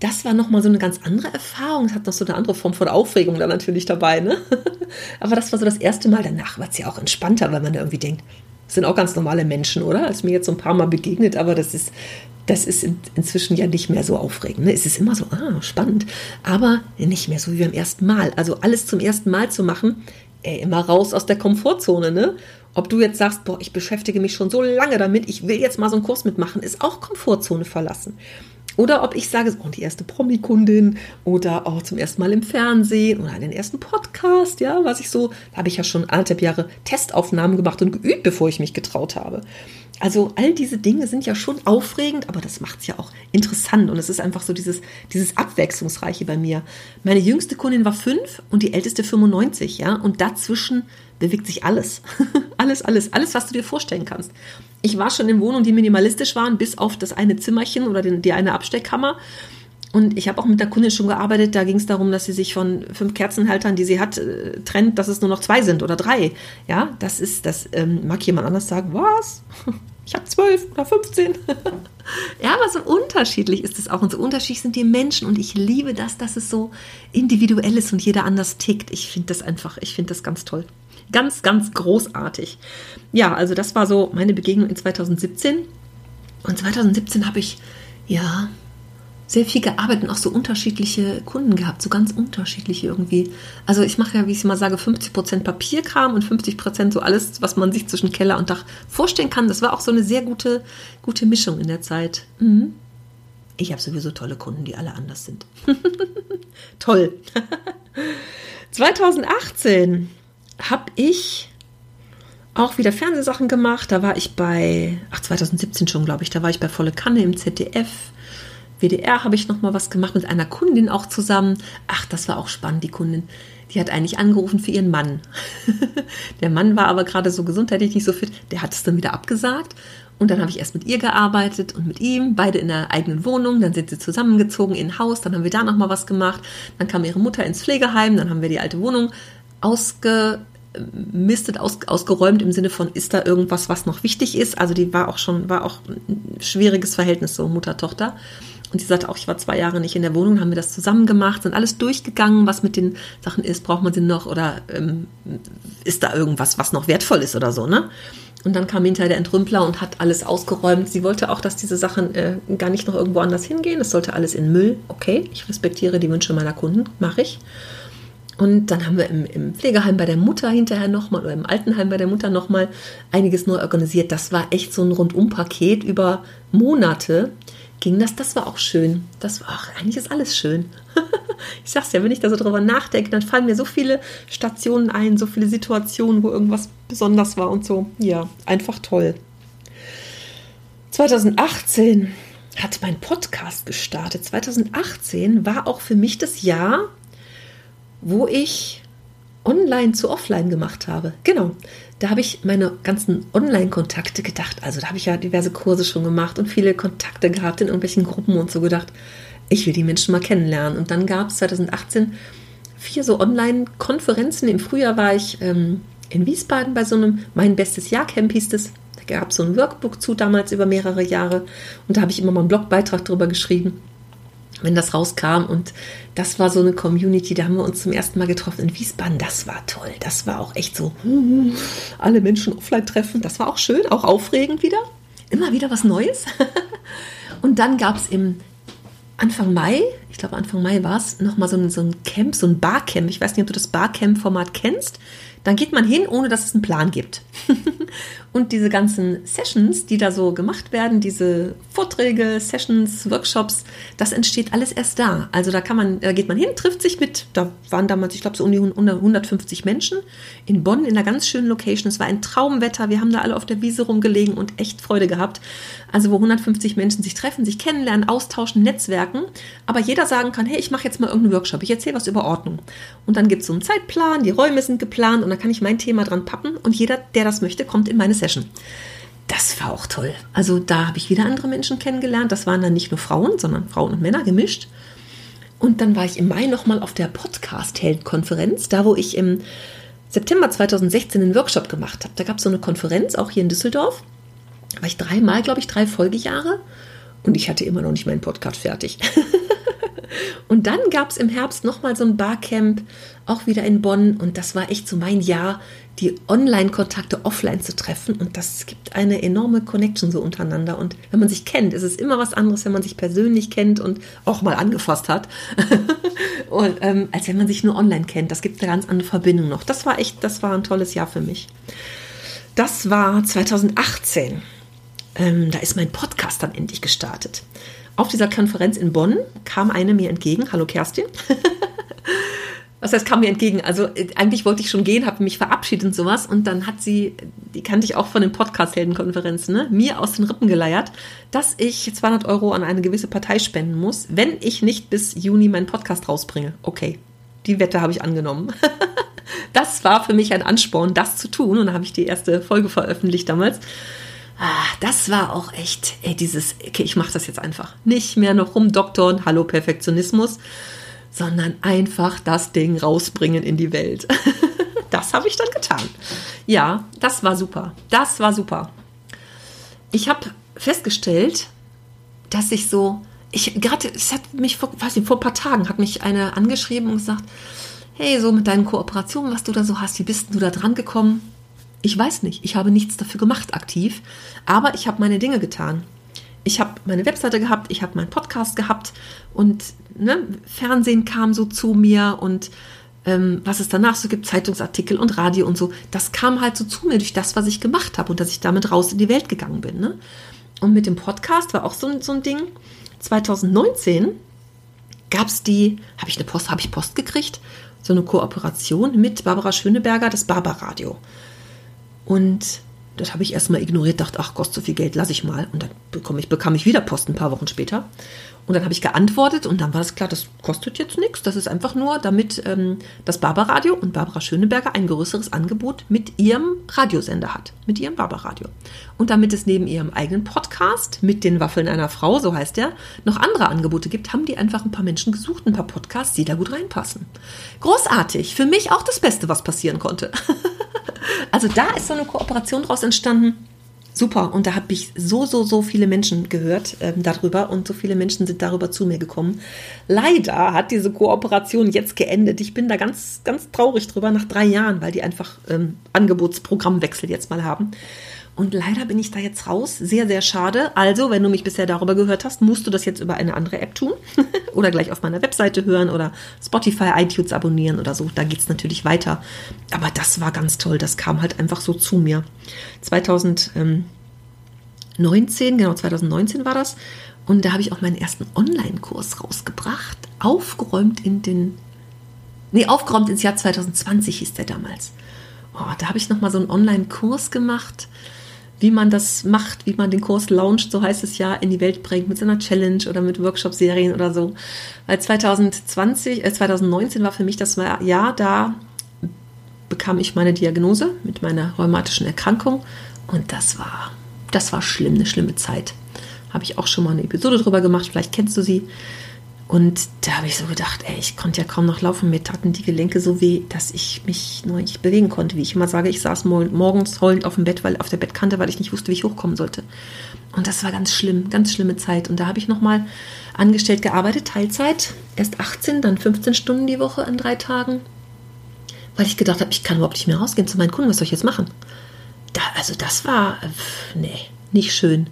das war nochmal so eine ganz andere Erfahrung. Es hat noch so eine andere Form von Aufregung da natürlich dabei. Ne? [LAUGHS] Aber das war so das erste Mal. Danach war es ja auch entspannter, weil man da irgendwie denkt, das sind auch ganz normale Menschen, oder? Als mir jetzt so ein paar Mal begegnet, aber das ist, das ist in, inzwischen ja nicht mehr so aufregend. Ne? Es ist immer so, ah, spannend, aber nicht mehr so wie beim ersten Mal. Also alles zum ersten Mal zu machen, ey, immer raus aus der Komfortzone, ne? Ob du jetzt sagst, boah, ich beschäftige mich schon so lange damit, ich will jetzt mal so einen Kurs mitmachen, ist auch Komfortzone verlassen. Oder ob ich sage, oh, die erste Promi-Kundin oder auch oh, zum ersten Mal im Fernsehen oder den ersten Podcast, ja, was ich so, da habe ich ja schon anderthalb Jahre Testaufnahmen gemacht und geübt, bevor ich mich getraut habe. Also all diese Dinge sind ja schon aufregend, aber das macht es ja auch interessant und es ist einfach so dieses, dieses Abwechslungsreiche bei mir. Meine jüngste Kundin war fünf und die älteste 95, ja, und dazwischen bewegt sich alles. [LAUGHS] alles, alles, alles, was du dir vorstellen kannst. Ich war schon in Wohnungen, die minimalistisch waren, bis auf das eine Zimmerchen oder den, die eine Abstellkammer. Und ich habe auch mit der Kundin schon gearbeitet. Da ging es darum, dass sie sich von fünf Kerzenhaltern, die sie hat, äh, trennt, dass es nur noch zwei sind oder drei. Ja, das ist, das ähm, mag jemand anders sagen. Was? ich habe zwölf oder 15. [LAUGHS] ja, aber so unterschiedlich ist es auch und so unterschiedlich sind die Menschen und ich liebe das, dass es so individuell ist und jeder anders tickt. Ich finde das einfach, ich finde das ganz toll. Ganz, ganz großartig. Ja, also das war so meine Begegnung in 2017. Und 2017 habe ich, ja, sehr viel gearbeitet und auch so unterschiedliche Kunden gehabt, so ganz unterschiedliche irgendwie. Also ich mache ja, wie ich immer sage, 50% Papierkram und 50% so alles, was man sich zwischen Keller und Dach vorstellen kann. Das war auch so eine sehr gute, gute Mischung in der Zeit. Mhm. Ich habe sowieso tolle Kunden, die alle anders sind. [LAUGHS] Toll. [LAUGHS] 2018 habe ich auch wieder Fernsehsachen gemacht. Da war ich bei, ach 2017 schon, glaube ich, da war ich bei Volle Kanne im ZDF. WDR habe ich noch mal was gemacht mit einer Kundin auch zusammen. Ach, das war auch spannend, die Kundin. Die hat eigentlich angerufen für ihren Mann. [LAUGHS] der Mann war aber gerade so gesundheitlich nicht so fit. Der hat es dann wieder abgesagt. Und dann habe ich erst mit ihr gearbeitet und mit ihm, beide in der eigenen Wohnung. Dann sind sie zusammengezogen in ein Haus. Dann haben wir da noch mal was gemacht. Dann kam ihre Mutter ins Pflegeheim. Dann haben wir die alte Wohnung ausgemistet, aus, ausgeräumt im Sinne von, ist da irgendwas, was noch wichtig ist? Also die war auch schon, war auch ein schwieriges Verhältnis, so Mutter-Tochter. Und sie sagte auch, ich war zwei Jahre nicht in der Wohnung, haben wir das zusammen gemacht, sind alles durchgegangen, was mit den Sachen ist, braucht man sie noch oder ähm, ist da irgendwas, was noch wertvoll ist oder so, ne? Und dann kam hinterher der Entrümpler und hat alles ausgeräumt. Sie wollte auch, dass diese Sachen äh, gar nicht noch irgendwo anders hingehen. Es sollte alles in Müll. Okay, ich respektiere die Wünsche meiner Kunden, mache ich. Und dann haben wir im, im Pflegeheim bei der Mutter hinterher nochmal oder im Altenheim bei der Mutter nochmal einiges neu organisiert. Das war echt so ein Rundumpaket über Monate ging das. Das war auch schön. Das war auch, eigentlich ist alles schön. [LAUGHS] ich sag's ja, wenn ich da so drüber nachdenke, dann fallen mir so viele Stationen ein, so viele Situationen, wo irgendwas besonders war und so. Ja, einfach toll. 2018 hat mein Podcast gestartet. 2018 war auch für mich das Jahr, wo ich online zu offline gemacht habe. Genau. Da habe ich meine ganzen Online-Kontakte gedacht. Also da habe ich ja diverse Kurse schon gemacht und viele Kontakte gehabt in irgendwelchen Gruppen und so gedacht, ich will die Menschen mal kennenlernen. Und dann gab es 2018 vier so Online-Konferenzen. Im Frühjahr war ich ähm, in Wiesbaden bei so einem Mein bestes Jahr-Camp hieß es. Da gab es so ein Workbook zu damals über mehrere Jahre. Und da habe ich immer mal einen Blogbeitrag drüber geschrieben wenn das rauskam. Und das war so eine Community, da haben wir uns zum ersten Mal getroffen in Wiesbaden. Das war toll. Das war auch echt so, alle Menschen offline treffen. Das war auch schön, auch aufregend wieder. Immer wieder was Neues. [LAUGHS] Und dann gab es im Anfang Mai, ich glaube Anfang Mai war es, nochmal so ein, so ein Camp, so ein Barcamp. Ich weiß nicht, ob du das Barcamp-Format kennst. Dann geht man hin, ohne dass es einen Plan gibt. [LAUGHS] und diese ganzen Sessions, die da so gemacht werden, diese Vorträge, Sessions, Workshops, das entsteht alles erst da. Also da kann man, da geht man hin, trifft sich mit, da waren damals, ich glaube, so um die 150 Menschen in Bonn in einer ganz schönen Location. Es war ein Traumwetter. Wir haben da alle auf der Wiese rumgelegen und echt Freude gehabt. Also wo 150 Menschen sich treffen, sich kennenlernen, austauschen, netzwerken, aber jeder sagen kann, hey, ich mache jetzt mal irgendeinen Workshop, ich erzähle was über Ordnung. Und dann gibt es so einen Zeitplan, die Räume sind geplant und dann kann ich mein Thema dran pappen und jeder, der das möchte, kommt in meine Session. Das war auch toll. Also da habe ich wieder andere Menschen kennengelernt. Das waren dann nicht nur Frauen, sondern Frauen und Männer gemischt. Und dann war ich im Mai nochmal auf der Podcast-Held-Konferenz, da wo ich im September 2016 einen Workshop gemacht habe. Da gab es so eine Konferenz, auch hier in Düsseldorf. Da war ich dreimal, glaube ich, drei Folgejahre. Und ich hatte immer noch nicht meinen Podcast fertig. [LAUGHS] [LAUGHS] Und dann gab es im Herbst nochmal so ein Barcamp, auch wieder in Bonn. Und das war echt so mein Jahr, die Online-Kontakte offline zu treffen. Und das gibt eine enorme Connection so untereinander. Und wenn man sich kennt, ist es immer was anderes, wenn man sich persönlich kennt und auch mal angefasst hat, [LAUGHS] und, ähm, als wenn man sich nur online kennt. Das gibt eine ganz andere Verbindung noch. Das war echt, das war ein tolles Jahr für mich. Das war 2018. Ähm, da ist mein Podcast dann endlich gestartet. Auf dieser Konferenz in Bonn kam eine mir entgegen. Hallo Kerstin. [LAUGHS] Was heißt, kam mir entgegen? Also äh, eigentlich wollte ich schon gehen, habe mich verabschiedet und sowas. Und dann hat sie, die kannte ich auch von den Podcast-Heldenkonferenzen, ne, mir aus den Rippen geleiert, dass ich 200 Euro an eine gewisse Partei spenden muss, wenn ich nicht bis Juni meinen Podcast rausbringe. Okay, die Wette habe ich angenommen. [LAUGHS] das war für mich ein Ansporn, das zu tun. Und dann habe ich die erste Folge veröffentlicht damals. Ah, das war auch echt, ey, dieses, okay, ich mache das jetzt einfach. Nicht mehr noch rumdoktoren, hallo Perfektionismus, sondern einfach das Ding rausbringen in die Welt. [LAUGHS] das habe ich dann getan. Ja, das war super. Das war super. ich habe festgestellt, dass ich so, ich gerade, es hat mich vor, weiß nicht, vor ein paar Tagen hat mich eine angeschrieben und gesagt, hey, so mit deinen Kooperationen, was du da so hast, wie bist du da dran gekommen? Ich weiß nicht, ich habe nichts dafür gemacht aktiv, aber ich habe meine Dinge getan. Ich habe meine Webseite gehabt, ich habe meinen Podcast gehabt und ne, Fernsehen kam so zu mir und ähm, was es danach so gibt, Zeitungsartikel und Radio und so, das kam halt so zu mir durch das, was ich gemacht habe und dass ich damit raus in die Welt gegangen bin. Ne? Und mit dem Podcast war auch so, so ein Ding. 2019 gab es die, habe ich eine Post, habe ich Post gekriegt, so eine Kooperation mit Barbara Schöneberger, das Barbaradio. Und das habe ich erstmal ignoriert, dachte, ach, kostet so viel Geld, lasse ich mal. Und dann bekomme ich, bekam ich wieder Post ein paar Wochen später. Und dann habe ich geantwortet und dann war das klar, das kostet jetzt nichts. Das ist einfach nur, damit ähm, das Barbaradio und Barbara Schöneberger ein größeres Angebot mit ihrem Radiosender hat, mit ihrem Barbaradio. Und damit es neben ihrem eigenen Podcast mit den Waffeln einer Frau, so heißt der, noch andere Angebote gibt, haben die einfach ein paar Menschen gesucht, ein paar Podcasts, die da gut reinpassen. Großartig. Für mich auch das Beste, was passieren konnte. [LAUGHS] also da ist so eine Kooperation draus entstanden super. Und da habe ich so, so, so viele Menschen gehört ähm, darüber und so viele Menschen sind darüber zu mir gekommen. Leider hat diese Kooperation jetzt geendet. Ich bin da ganz, ganz traurig drüber nach drei Jahren, weil die einfach ähm, Angebotsprogrammwechsel jetzt mal haben. Und leider bin ich da jetzt raus. Sehr, sehr schade. Also, wenn du mich bisher darüber gehört hast, musst du das jetzt über eine andere App tun. [LAUGHS] oder gleich auf meiner Webseite hören oder Spotify, iTunes abonnieren oder so. Da geht es natürlich weiter. Aber das war ganz toll. Das kam halt einfach so zu mir. 2019, genau 2019 war das. Und da habe ich auch meinen ersten Online-Kurs rausgebracht. Aufgeräumt in den. Nee, aufgeräumt ins Jahr 2020 hieß der damals. Oh, da habe ich nochmal so einen Online-Kurs gemacht wie man das macht, wie man den Kurs launcht, so heißt es ja, in die Welt bringt mit so einer Challenge oder mit Workshop-Serien oder so. Weil 2020, äh, 2019 war für mich das Jahr, da bekam ich meine Diagnose mit meiner rheumatischen Erkrankung und das war, das war schlimm, eine schlimme Zeit. Habe ich auch schon mal eine Episode drüber gemacht, vielleicht kennst du sie. Und da habe ich so gedacht, ey, ich konnte ja kaum noch laufen. Mir taten die Gelenke so weh, dass ich mich nur nicht bewegen konnte. Wie ich immer sage, ich saß morgens heulend auf dem Bett, weil auf der Bettkante, weil ich nicht wusste, wie ich hochkommen sollte. Und das war ganz schlimm, ganz schlimme Zeit. Und da habe ich nochmal angestellt gearbeitet, Teilzeit. Erst 18, dann 15 Stunden die Woche an drei Tagen. Weil ich gedacht habe, ich kann überhaupt nicht mehr rausgehen zu meinen Kunden. Was soll ich jetzt machen? Da, also das war, nee, nicht schön.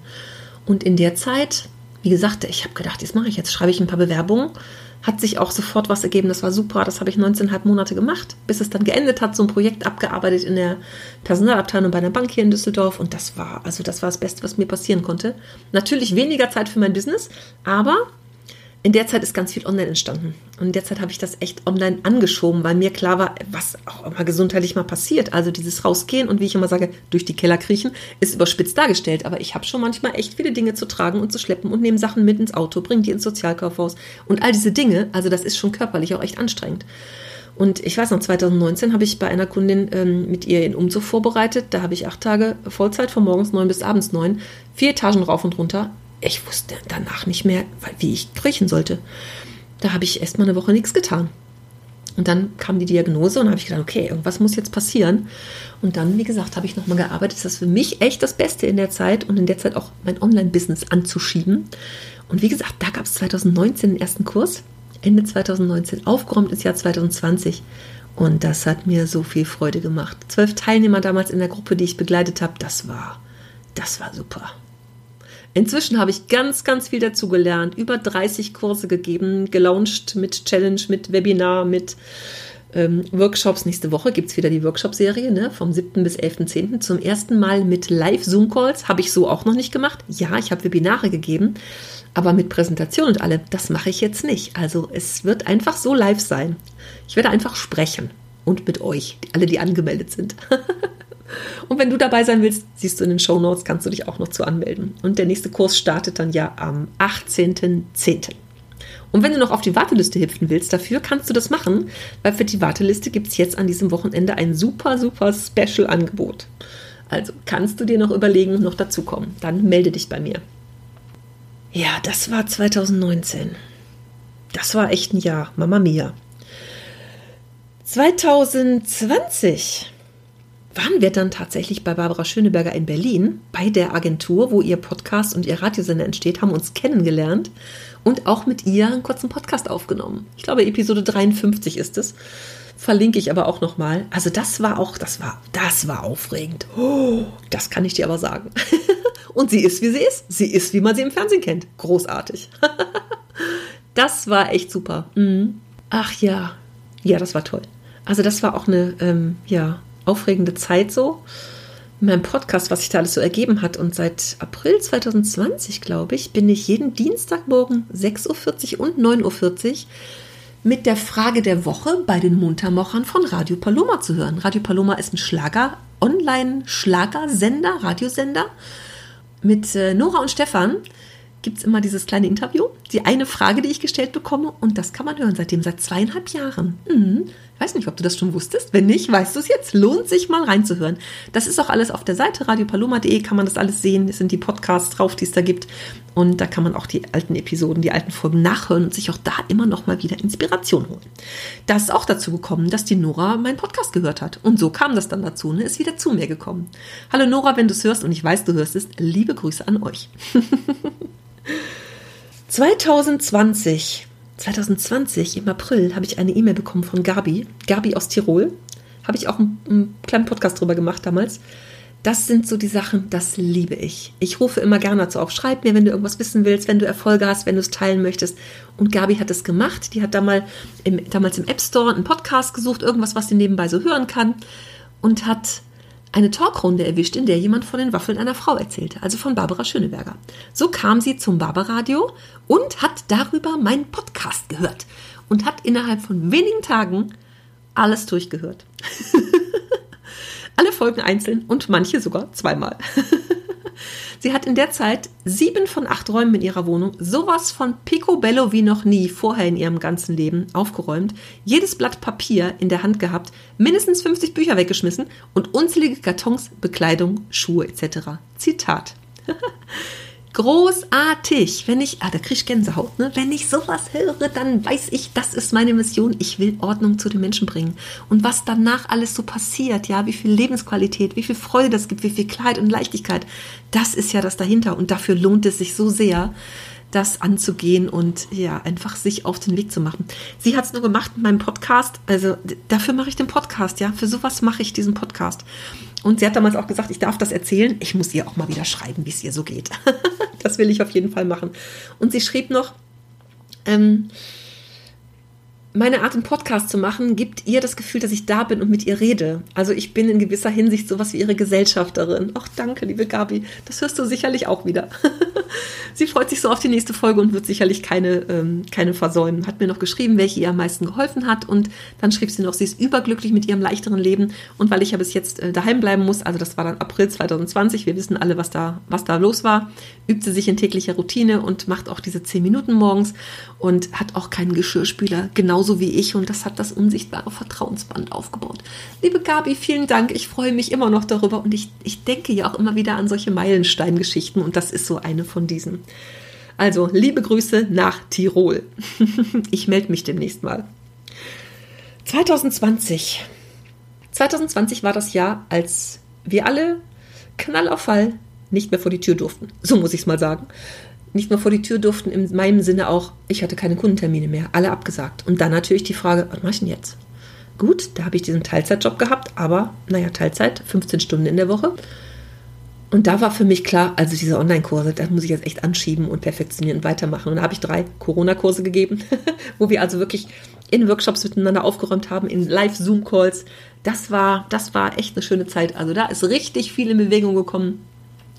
Und in der Zeit wie gesagt, ich habe gedacht, das mache ich jetzt, schreibe ich ein paar Bewerbungen. Hat sich auch sofort was ergeben, das war super, das habe ich 19,5 Monate gemacht, bis es dann geendet hat, so ein Projekt abgearbeitet in der Personalabteilung bei einer Bank hier in Düsseldorf und das war, also das war das Beste, was mir passieren konnte. Natürlich weniger Zeit für mein Business, aber in der Zeit ist ganz viel online entstanden. Und in der Zeit habe ich das echt online angeschoben, weil mir klar war, was auch immer gesundheitlich mal passiert. Also dieses Rausgehen und wie ich immer sage, durch die Keller kriechen, ist überspitzt dargestellt. Aber ich habe schon manchmal echt viele Dinge zu tragen und zu schleppen und nehme Sachen mit ins Auto, bringe die ins Sozialkaufhaus. Und all diese Dinge, also das ist schon körperlich auch echt anstrengend. Und ich weiß noch, 2019 habe ich bei einer Kundin ähm, mit ihr in Umzug vorbereitet. Da habe ich acht Tage Vollzeit von morgens neun bis abends neun, vier Etagen rauf und runter ich wusste danach nicht mehr, wie ich kriechen sollte. Da habe ich erst mal eine Woche nichts getan. Und dann kam die Diagnose und habe ich gedacht, okay, irgendwas muss jetzt passieren. Und dann, wie gesagt, habe ich nochmal gearbeitet. Das ist für mich echt das Beste in der Zeit und in der Zeit auch mein Online-Business anzuschieben. Und wie gesagt, da gab es 2019 den ersten Kurs, Ende 2019, aufgeräumt ins Jahr 2020. Und das hat mir so viel Freude gemacht. Zwölf Teilnehmer damals in der Gruppe, die ich begleitet habe, das war, das war super. Inzwischen habe ich ganz, ganz viel dazu gelernt, über 30 Kurse gegeben, gelauncht mit Challenge, mit Webinar, mit ähm, Workshops. Nächste Woche gibt es wieder die Workshop-Serie ne, vom 7. bis 11.10. Zum ersten Mal mit Live-Zoom-Calls. Habe ich so auch noch nicht gemacht. Ja, ich habe Webinare gegeben, aber mit Präsentation und allem, das mache ich jetzt nicht. Also es wird einfach so live sein. Ich werde einfach sprechen und mit euch, alle, die angemeldet sind. [LAUGHS] Und wenn du dabei sein willst, siehst du in den Show Notes, kannst du dich auch noch zu anmelden. Und der nächste Kurs startet dann ja am 18.10. Und wenn du noch auf die Warteliste hüpfen willst, dafür kannst du das machen, weil für die Warteliste gibt es jetzt an diesem Wochenende ein super, super Special-Angebot. Also kannst du dir noch überlegen, noch dazukommen. Dann melde dich bei mir. Ja, das war 2019. Das war echt ein Jahr. Mama mia. 2020 waren wir dann tatsächlich bei Barbara Schöneberger in Berlin, bei der Agentur, wo ihr Podcast und ihr Radiosender entsteht, haben uns kennengelernt und auch mit ihr einen kurzen Podcast aufgenommen. Ich glaube, Episode 53 ist es. Verlinke ich aber auch nochmal. Also das war auch, das war, das war aufregend. Oh, das kann ich dir aber sagen. [LAUGHS] und sie ist, wie sie ist. Sie ist, wie man sie im Fernsehen kennt. Großartig. [LAUGHS] das war echt super. Mhm. Ach ja. Ja, das war toll. Also das war auch eine, ähm, ja, aufregende Zeit so. In meinem Podcast, was sich da alles so ergeben hat. Und seit April 2020, glaube ich, bin ich jeden Dienstagmorgen 6.40 Uhr und 9.40 Uhr mit der Frage der Woche bei den Muntermochern von Radio Paloma zu hören. Radio Paloma ist ein Schlager, Online-Schlagersender, Radiosender. Mit äh, Nora und Stefan gibt es immer dieses kleine Interview, die eine Frage, die ich gestellt bekomme, und das kann man hören seitdem, seit zweieinhalb Jahren. Mhm weiß nicht, ob du das schon wusstest. Wenn nicht, weißt du es jetzt. Lohnt sich mal reinzuhören. Das ist auch alles auf der Seite radiopaloma.de, kann man das alles sehen. Es sind die Podcasts drauf, die es da gibt. Und da kann man auch die alten Episoden, die alten Folgen nachhören und sich auch da immer noch mal wieder Inspiration holen. Da ist auch dazu gekommen, dass die Nora meinen Podcast gehört hat. Und so kam das dann dazu, ne? ist wieder zu mir gekommen. Hallo Nora, wenn du es hörst und ich weiß, du hörst es, liebe Grüße an euch. [LAUGHS] 2020 2020 im April habe ich eine E-Mail bekommen von Gabi, Gabi aus Tirol. Habe ich auch einen, einen, kleinen Podcast drüber gemacht damals. Das sind so die Sachen, das liebe ich. Ich rufe immer gerne dazu auf. Schreib mir, wenn du irgendwas wissen willst, wenn du Erfolge hast, wenn du es teilen möchtest. Und Gabi hat es gemacht. Die hat damals im, damals im App Store einen Podcast gesucht, irgendwas, was sie nebenbei so hören kann. Und hat eine Talkrunde erwischt, in der jemand von den Waffeln einer Frau erzählte, also von Barbara Schöneberger. So kam sie zum Barbaradio und hat darüber meinen Podcast gehört und hat innerhalb von wenigen Tagen alles durchgehört. [LAUGHS] Alle Folgen einzeln und manche sogar zweimal. [LAUGHS] Sie hat in der Zeit sieben von acht Räumen in ihrer Wohnung sowas von picobello wie noch nie vorher in ihrem ganzen Leben aufgeräumt, jedes Blatt Papier in der Hand gehabt, mindestens 50 Bücher weggeschmissen und unzählige Kartons, Bekleidung, Schuhe etc. Zitat. [LAUGHS] Großartig. Wenn ich, ah, da kriege ich Gänsehaut, ne? Wenn ich sowas höre, dann weiß ich, das ist meine Mission. Ich will Ordnung zu den Menschen bringen. Und was danach alles so passiert, ja, wie viel Lebensqualität, wie viel Freude das gibt, wie viel Klarheit und Leichtigkeit, das ist ja das dahinter. Und dafür lohnt es sich so sehr, das anzugehen und ja, einfach sich auf den Weg zu machen. Sie hat es nur gemacht mit meinem Podcast. Also dafür mache ich den Podcast, ja. Für sowas mache ich diesen Podcast. Und sie hat damals auch gesagt, ich darf das erzählen. Ich muss ihr auch mal wieder schreiben, wie es ihr so geht. [LAUGHS] das will ich auf jeden Fall machen. Und sie schrieb noch, ähm, meine Art, einen Podcast zu machen, gibt ihr das Gefühl, dass ich da bin und mit ihr rede. Also ich bin in gewisser Hinsicht sowas wie ihre Gesellschafterin. Ach, danke, liebe Gabi. Das hörst du sicherlich auch wieder. [LAUGHS] Sie freut sich so auf die nächste Folge und wird sicherlich keine, ähm, keine versäumen. Hat mir noch geschrieben, welche ihr am meisten geholfen hat. Und dann schrieb sie noch, sie ist überglücklich mit ihrem leichteren Leben. Und weil ich ja bis jetzt äh, daheim bleiben muss, also das war dann April 2020, wir wissen alle, was da, was da los war, übt sie sich in täglicher Routine und macht auch diese zehn Minuten morgens und hat auch keinen Geschirrspüler, genauso wie ich. Und das hat das unsichtbare Vertrauensband aufgebaut. Liebe Gabi, vielen Dank. Ich freue mich immer noch darüber und ich, ich denke ja auch immer wieder an solche Meilensteingeschichten und das ist so eine von diesen. Also, liebe Grüße nach Tirol. [LAUGHS] ich melde mich demnächst mal. 2020. 2020 war das Jahr, als wir alle Knall auf Fall nicht mehr vor die Tür durften. So muss ich es mal sagen. Nicht mehr vor die Tür durften, in meinem Sinne auch, ich hatte keine Kundentermine mehr, alle abgesagt. Und dann natürlich die Frage, was mache ich denn jetzt? Gut, da habe ich diesen Teilzeitjob gehabt, aber naja, Teilzeit, 15 Stunden in der Woche. Und da war für mich klar, also diese Online-Kurse, da muss ich jetzt echt anschieben und perfektionieren und weitermachen. Und da habe ich drei Corona-Kurse gegeben, [LAUGHS] wo wir also wirklich in Workshops miteinander aufgeräumt haben, in Live-Zoom-Calls. Das war, das war echt eine schöne Zeit. Also da ist richtig viel in Bewegung gekommen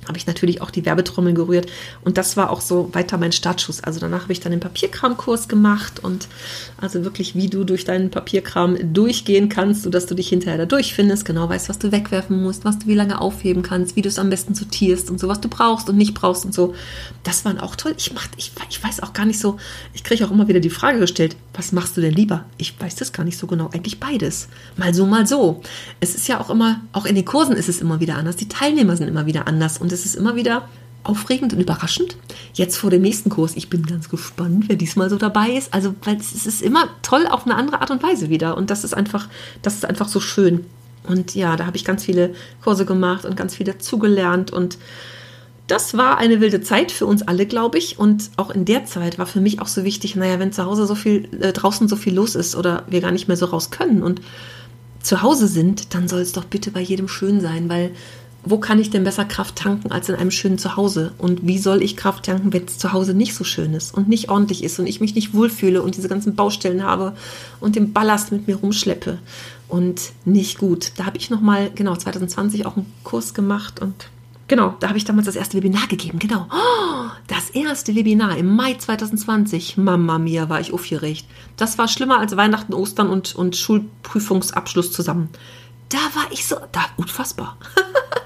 habe ich natürlich auch die Werbetrommel gerührt. Und das war auch so weiter mein Startschuss. Also danach habe ich dann den Papierkramkurs gemacht und also wirklich, wie du durch deinen Papierkram durchgehen kannst, sodass du dich hinterher da durchfindest, genau weißt, was du wegwerfen musst, was du wie lange aufheben kannst, wie du es am besten sortierst und so, was du brauchst und nicht brauchst und so. Das waren auch toll. Ich, mach, ich, ich weiß auch gar nicht so, ich kriege auch immer wieder die Frage gestellt, was machst du denn lieber? Ich weiß das gar nicht so genau. Eigentlich beides. Mal so, mal so. Es ist ja auch immer, auch in den Kursen ist es immer wieder anders. Die Teilnehmer sind immer wieder anders und es ist immer wieder aufregend und überraschend. Jetzt vor dem nächsten Kurs, ich bin ganz gespannt, wer diesmal so dabei ist. Also, weil es ist immer toll auf eine andere Art und Weise wieder. Und das ist einfach, das ist einfach so schön. Und ja, da habe ich ganz viele Kurse gemacht und ganz viel dazugelernt und das war eine wilde Zeit für uns alle, glaube ich. Und auch in der Zeit war für mich auch so wichtig, naja, wenn zu Hause so viel, äh, draußen so viel los ist oder wir gar nicht mehr so raus können und zu Hause sind, dann soll es doch bitte bei jedem schön sein, weil wo kann ich denn besser Kraft tanken als in einem schönen Zuhause? Und wie soll ich Kraft tanken, wenn es zu Hause nicht so schön ist und nicht ordentlich ist und ich mich nicht wohlfühle und diese ganzen Baustellen habe und den Ballast mit mir rumschleppe und nicht gut. Da habe ich nochmal, genau, 2020 auch einen Kurs gemacht und Genau, da habe ich damals das erste Webinar gegeben. Genau. Oh, das erste Webinar im Mai 2020. Mama mia, war ich aufgeregt. Das war schlimmer als Weihnachten, Ostern und, und Schulprüfungsabschluss zusammen. Da war ich so, da, unfassbar. [LAUGHS]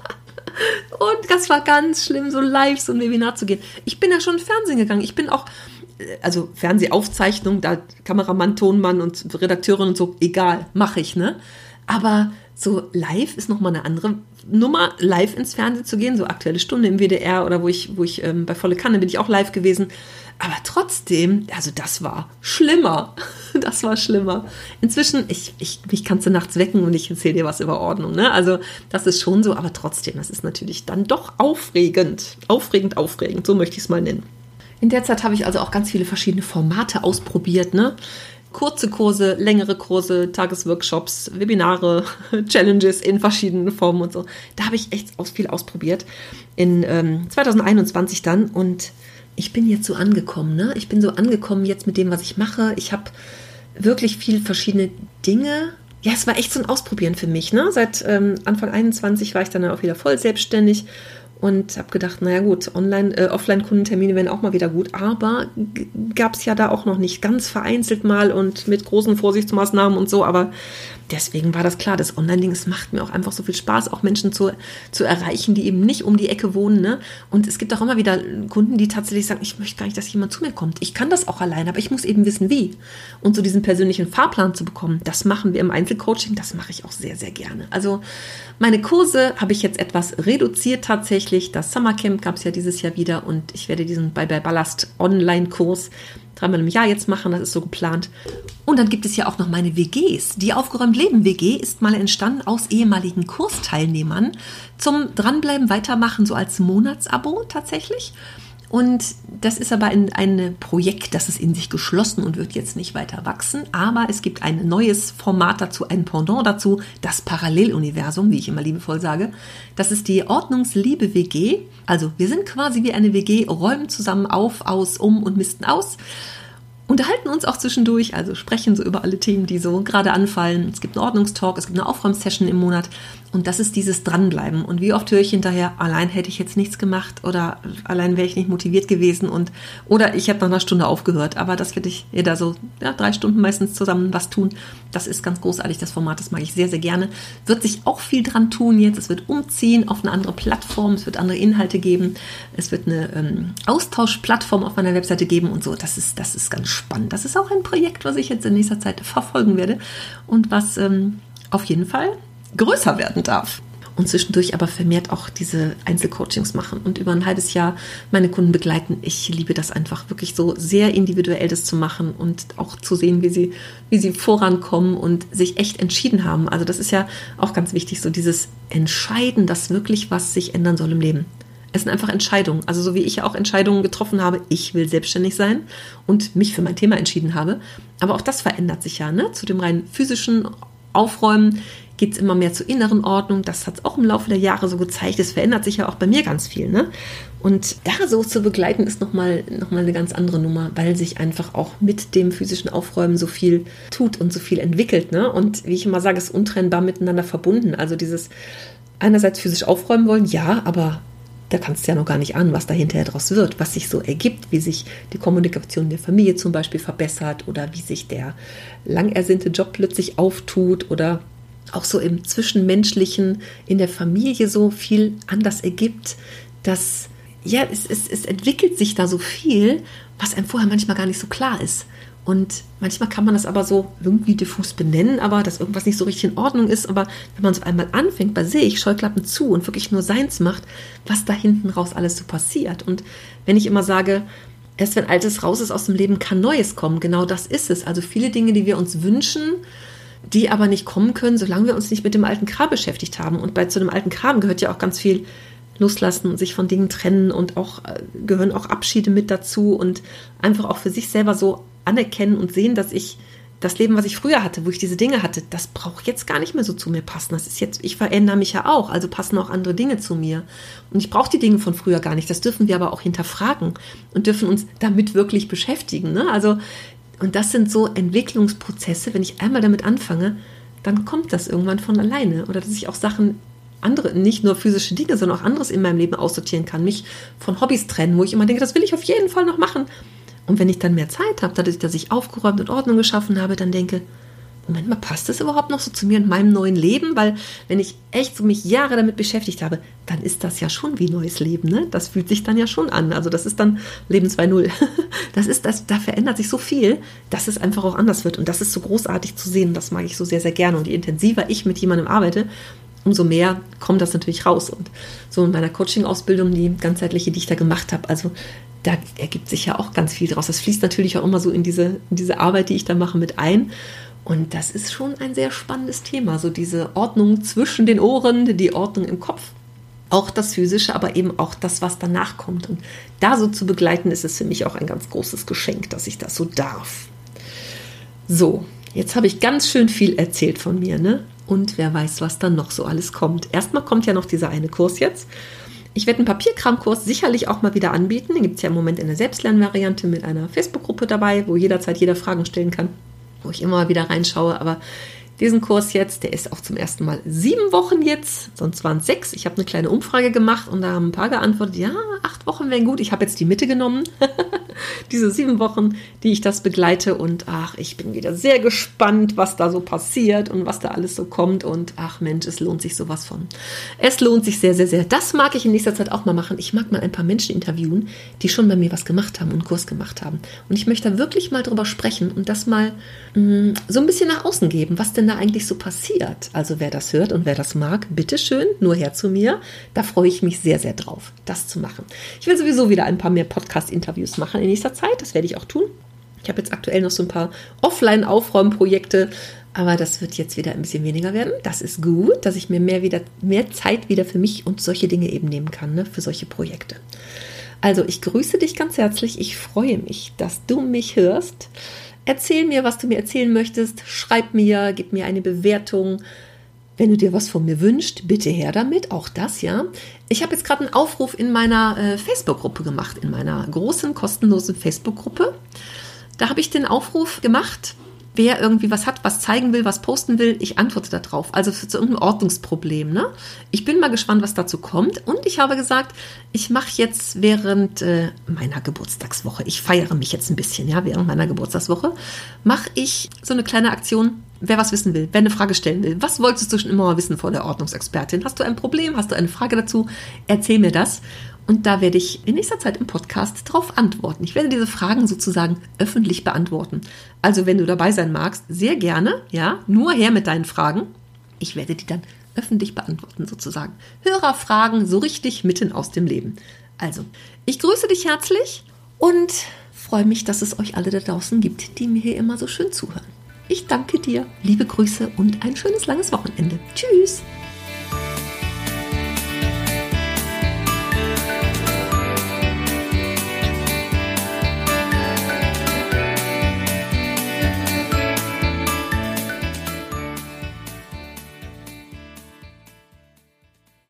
und das war ganz schlimm, so live so ein Webinar zu gehen. Ich bin ja schon Fernsehen gegangen. Ich bin auch, äh, also Fernsehaufzeichnung, da Kameramann, Tonmann und Redakteurin und so, egal, mache ich, ne? Aber so live ist nochmal eine andere Nummer, live ins Fernsehen zu gehen, so aktuelle Stunde im WDR oder wo ich, wo ich ähm, bei Volle Kanne bin ich auch live gewesen. Aber trotzdem, also das war schlimmer. [LAUGHS] Das war schlimmer. Inzwischen, ich, ich, mich kannst du nachts wecken und ich erzähle dir was über Ordnung. Ne? Also das ist schon so, aber trotzdem, das ist natürlich dann doch aufregend. Aufregend, aufregend, so möchte ich es mal nennen. In der Zeit habe ich also auch ganz viele verschiedene Formate ausprobiert. Ne? kurze Kurse, längere Kurse, Tagesworkshops, Webinare, [LAUGHS] Challenges in verschiedenen Formen und so. Da habe ich echt viel ausprobiert. In ähm, 2021 dann und ich bin jetzt so angekommen. Ne? Ich bin so angekommen jetzt mit dem, was ich mache. Ich habe wirklich viel verschiedene Dinge. Ja, es war echt so ein Ausprobieren für mich. Ne? Seit ähm, Anfang 21 war ich dann auch wieder voll selbstständig und habe gedacht, naja gut, online, äh, Offline-Kundentermine wären auch mal wieder gut, aber gab es ja da auch noch nicht ganz vereinzelt mal und mit großen Vorsichtsmaßnahmen und so, aber deswegen war das klar, das Online-Ding, es macht mir auch einfach so viel Spaß, auch Menschen zu, zu erreichen, die eben nicht um die Ecke wohnen. Ne? Und es gibt auch immer wieder Kunden, die tatsächlich sagen, ich möchte gar nicht, dass jemand zu mir kommt. Ich kann das auch allein, aber ich muss eben wissen, wie. Und so diesen persönlichen Fahrplan zu bekommen, das machen wir im Einzelcoaching, das mache ich auch sehr, sehr gerne. Also meine Kurse habe ich jetzt etwas reduziert tatsächlich. Das Summercamp gab es ja dieses Jahr wieder und ich werde diesen Bye Bye Ballast Online-Kurs dreimal im Jahr jetzt machen, das ist so geplant. Und dann gibt es ja auch noch meine WGs. Die Aufgeräumt Leben WG ist mal entstanden aus ehemaligen Kursteilnehmern zum Dranbleiben, Weitermachen, so als Monatsabo tatsächlich. Und das ist aber ein, ein Projekt, das ist in sich geschlossen und wird jetzt nicht weiter wachsen. Aber es gibt ein neues Format dazu, ein Pendant dazu, das Paralleluniversum, wie ich immer liebevoll sage. Das ist die Ordnungsliebe WG. Also wir sind quasi wie eine WG, räumen zusammen auf, aus, um und misten aus unterhalten uns auch zwischendurch, also sprechen so über alle Themen, die so gerade anfallen. Es gibt einen Ordnungstalk, es gibt eine Aufräumsession im Monat und das ist dieses Dranbleiben. Und wie oft höre ich hinterher, allein hätte ich jetzt nichts gemacht oder allein wäre ich nicht motiviert gewesen und oder ich habe nach einer Stunde aufgehört. Aber das finde ich da so ja, drei Stunden meistens zusammen was tun. Das ist ganz großartig, das Format, das mag ich sehr, sehr gerne. Wird sich auch viel dran tun jetzt. Es wird umziehen auf eine andere Plattform, es wird andere Inhalte geben, es wird eine ähm, Austauschplattform auf meiner Webseite geben und so. Das ist, das ist ganz spannend. Das ist auch ein Projekt, was ich jetzt in nächster Zeit verfolgen werde und was ähm, auf jeden Fall größer werden darf. Und zwischendurch aber vermehrt auch diese Einzelcoachings machen und über ein halbes Jahr meine Kunden begleiten. Ich liebe das einfach wirklich so sehr individuell das zu machen und auch zu sehen, wie sie, wie sie vorankommen und sich echt entschieden haben. Also das ist ja auch ganz wichtig, so dieses Entscheiden, dass wirklich was sich ändern soll im Leben. Es sind einfach Entscheidungen. Also so wie ich ja auch Entscheidungen getroffen habe, ich will selbstständig sein und mich für mein Thema entschieden habe. Aber auch das verändert sich ja, ne? Zu dem rein physischen Aufräumen geht es immer mehr zur inneren Ordnung. Das hat es auch im Laufe der Jahre so gezeigt. Es verändert sich ja auch bei mir ganz viel. Ne? Und da so zu begleiten, ist nochmal noch mal eine ganz andere Nummer, weil sich einfach auch mit dem physischen Aufräumen so viel tut und so viel entwickelt. Ne? Und wie ich immer sage, ist untrennbar miteinander verbunden. Also dieses einerseits physisch aufräumen wollen, ja, aber da kannst du ja noch gar nicht ahnen, was da hinterher draus wird, was sich so ergibt, wie sich die Kommunikation der Familie zum Beispiel verbessert oder wie sich der lang ersehnte Job plötzlich auftut oder auch so im Zwischenmenschlichen in der Familie so viel anders ergibt, dass ja, es, es, es entwickelt sich da so viel, was einem vorher manchmal gar nicht so klar ist. Und manchmal kann man das aber so irgendwie diffus benennen, aber dass irgendwas nicht so richtig in Ordnung ist. Aber wenn man so einmal anfängt bei sich, Scheuklappen zu und wirklich nur seins macht, was da hinten raus alles so passiert. Und wenn ich immer sage, erst wenn Altes raus ist aus dem Leben, kann Neues kommen, genau das ist es. Also viele Dinge, die wir uns wünschen, die aber nicht kommen können, solange wir uns nicht mit dem alten Kram beschäftigt haben. Und bei zu dem alten Kram gehört ja auch ganz viel loslassen und sich von Dingen trennen und auch äh, gehören auch Abschiede mit dazu und einfach auch für sich selber so anerkennen und sehen, dass ich das Leben, was ich früher hatte, wo ich diese Dinge hatte, das braucht jetzt gar nicht mehr so zu mir passen. Das ist jetzt, ich verändere mich ja auch, also passen auch andere Dinge zu mir. Und ich brauche die Dinge von früher gar nicht. Das dürfen wir aber auch hinterfragen und dürfen uns damit wirklich beschäftigen. Ne? Also, und das sind so Entwicklungsprozesse. Wenn ich einmal damit anfange, dann kommt das irgendwann von alleine. Oder dass ich auch Sachen andere, nicht nur physische Dinge, sondern auch anderes in meinem Leben aussortieren kann, mich von Hobbys trennen, wo ich immer denke, das will ich auf jeden Fall noch machen. Und wenn ich dann mehr Zeit habe, dadurch, dass ich aufgeräumt und Ordnung geschaffen habe, dann denke, Moment mal, passt das überhaupt noch so zu mir und meinem neuen Leben? Weil wenn ich echt so mich Jahre damit beschäftigt habe, dann ist das ja schon wie neues Leben, ne? Das fühlt sich dann ja schon an. Also das ist dann Leben 2.0. [LAUGHS] Das ist das, da verändert sich so viel, dass es einfach auch anders wird. Und das ist so großartig zu sehen. Das mag ich so sehr, sehr gerne. Und je intensiver ich mit jemandem arbeite, umso mehr kommt das natürlich raus. Und so in meiner Coaching-Ausbildung, die ganzheitliche, die ich da gemacht habe, also da ergibt sich ja auch ganz viel draus. Das fließt natürlich auch immer so in diese, in diese Arbeit, die ich da mache, mit ein. Und das ist schon ein sehr spannendes Thema, so diese Ordnung zwischen den Ohren, die Ordnung im Kopf. Auch das Physische, aber eben auch das, was danach kommt. Und da so zu begleiten, ist es für mich auch ein ganz großes Geschenk, dass ich das so darf. So, jetzt habe ich ganz schön viel erzählt von mir, ne? Und wer weiß, was dann noch so alles kommt. Erstmal kommt ja noch dieser eine Kurs jetzt. Ich werde einen Papierkramkurs sicherlich auch mal wieder anbieten. Den gibt es ja im Moment in der Selbstlernvariante mit einer Facebook-Gruppe dabei, wo jederzeit jeder Fragen stellen kann, wo ich immer wieder reinschaue. Aber diesen Kurs jetzt, der ist auch zum ersten Mal sieben Wochen jetzt, sonst waren es sechs. Ich habe eine kleine Umfrage gemacht und da haben ein paar geantwortet, ja, acht Wochen wären gut. Ich habe jetzt die Mitte genommen, [LAUGHS] diese sieben Wochen, die ich das begleite und ach, ich bin wieder sehr gespannt, was da so passiert und was da alles so kommt und ach Mensch, es lohnt sich sowas von. Es lohnt sich sehr, sehr, sehr. Das mag ich in nächster Zeit auch mal machen. Ich mag mal ein paar Menschen interviewen, die schon bei mir was gemacht haben und einen Kurs gemacht haben. Und ich möchte da wirklich mal drüber sprechen und das mal mh, mm, so ein bisschen nach außen geben, was denn da eigentlich so passiert. Also wer das hört und wer das mag, bitteschön, nur her zu mir. Da freue ich mich sehr, sehr drauf, das zu machen. Ich will sowieso wieder ein paar mehr Podcast-Interviews machen in nächster Zeit. Das werde ich auch tun. Ich habe jetzt aktuell noch so ein paar Offline-Aufräumprojekte, aber das wird jetzt wieder ein bisschen weniger werden. Das ist gut, dass ich mir mehr, wieder, mehr Zeit wieder für mich und solche Dinge eben nehmen kann, ne, für solche Projekte. Also, ich grüße dich ganz herzlich. Ich freue mich, dass du mich hörst. Erzähl mir, was du mir erzählen möchtest. Schreib mir, gib mir eine Bewertung. Wenn du dir was von mir wünschst, bitte her damit. Auch das, ja. Ich habe jetzt gerade einen Aufruf in meiner äh, Facebook-Gruppe gemacht, in meiner großen, kostenlosen Facebook-Gruppe. Da habe ich den Aufruf gemacht, wer irgendwie was hat, was zeigen will, was posten will, ich antworte darauf. Also für so irgendein Ordnungsproblem. Ne? Ich bin mal gespannt, was dazu kommt. Und ich habe gesagt, ich mache jetzt während äh, meiner Geburtstagswoche, ich feiere mich jetzt ein bisschen, ja, während meiner Geburtstagswoche, mache ich so eine kleine Aktion. Wer was wissen will, wer eine Frage stellen will, was wolltest du schon immer mal wissen vor der Ordnungsexpertin? Hast du ein Problem? Hast du eine Frage dazu? Erzähl mir das. Und da werde ich in nächster Zeit im Podcast darauf antworten. Ich werde diese Fragen sozusagen öffentlich beantworten. Also wenn du dabei sein magst, sehr gerne, ja, nur her mit deinen Fragen. Ich werde die dann öffentlich beantworten sozusagen. Hörerfragen so richtig mitten aus dem Leben. Also, ich grüße dich herzlich und freue mich, dass es euch alle da draußen gibt, die mir hier immer so schön zuhören. Ich danke dir, liebe Grüße und ein schönes langes Wochenende. Tschüss!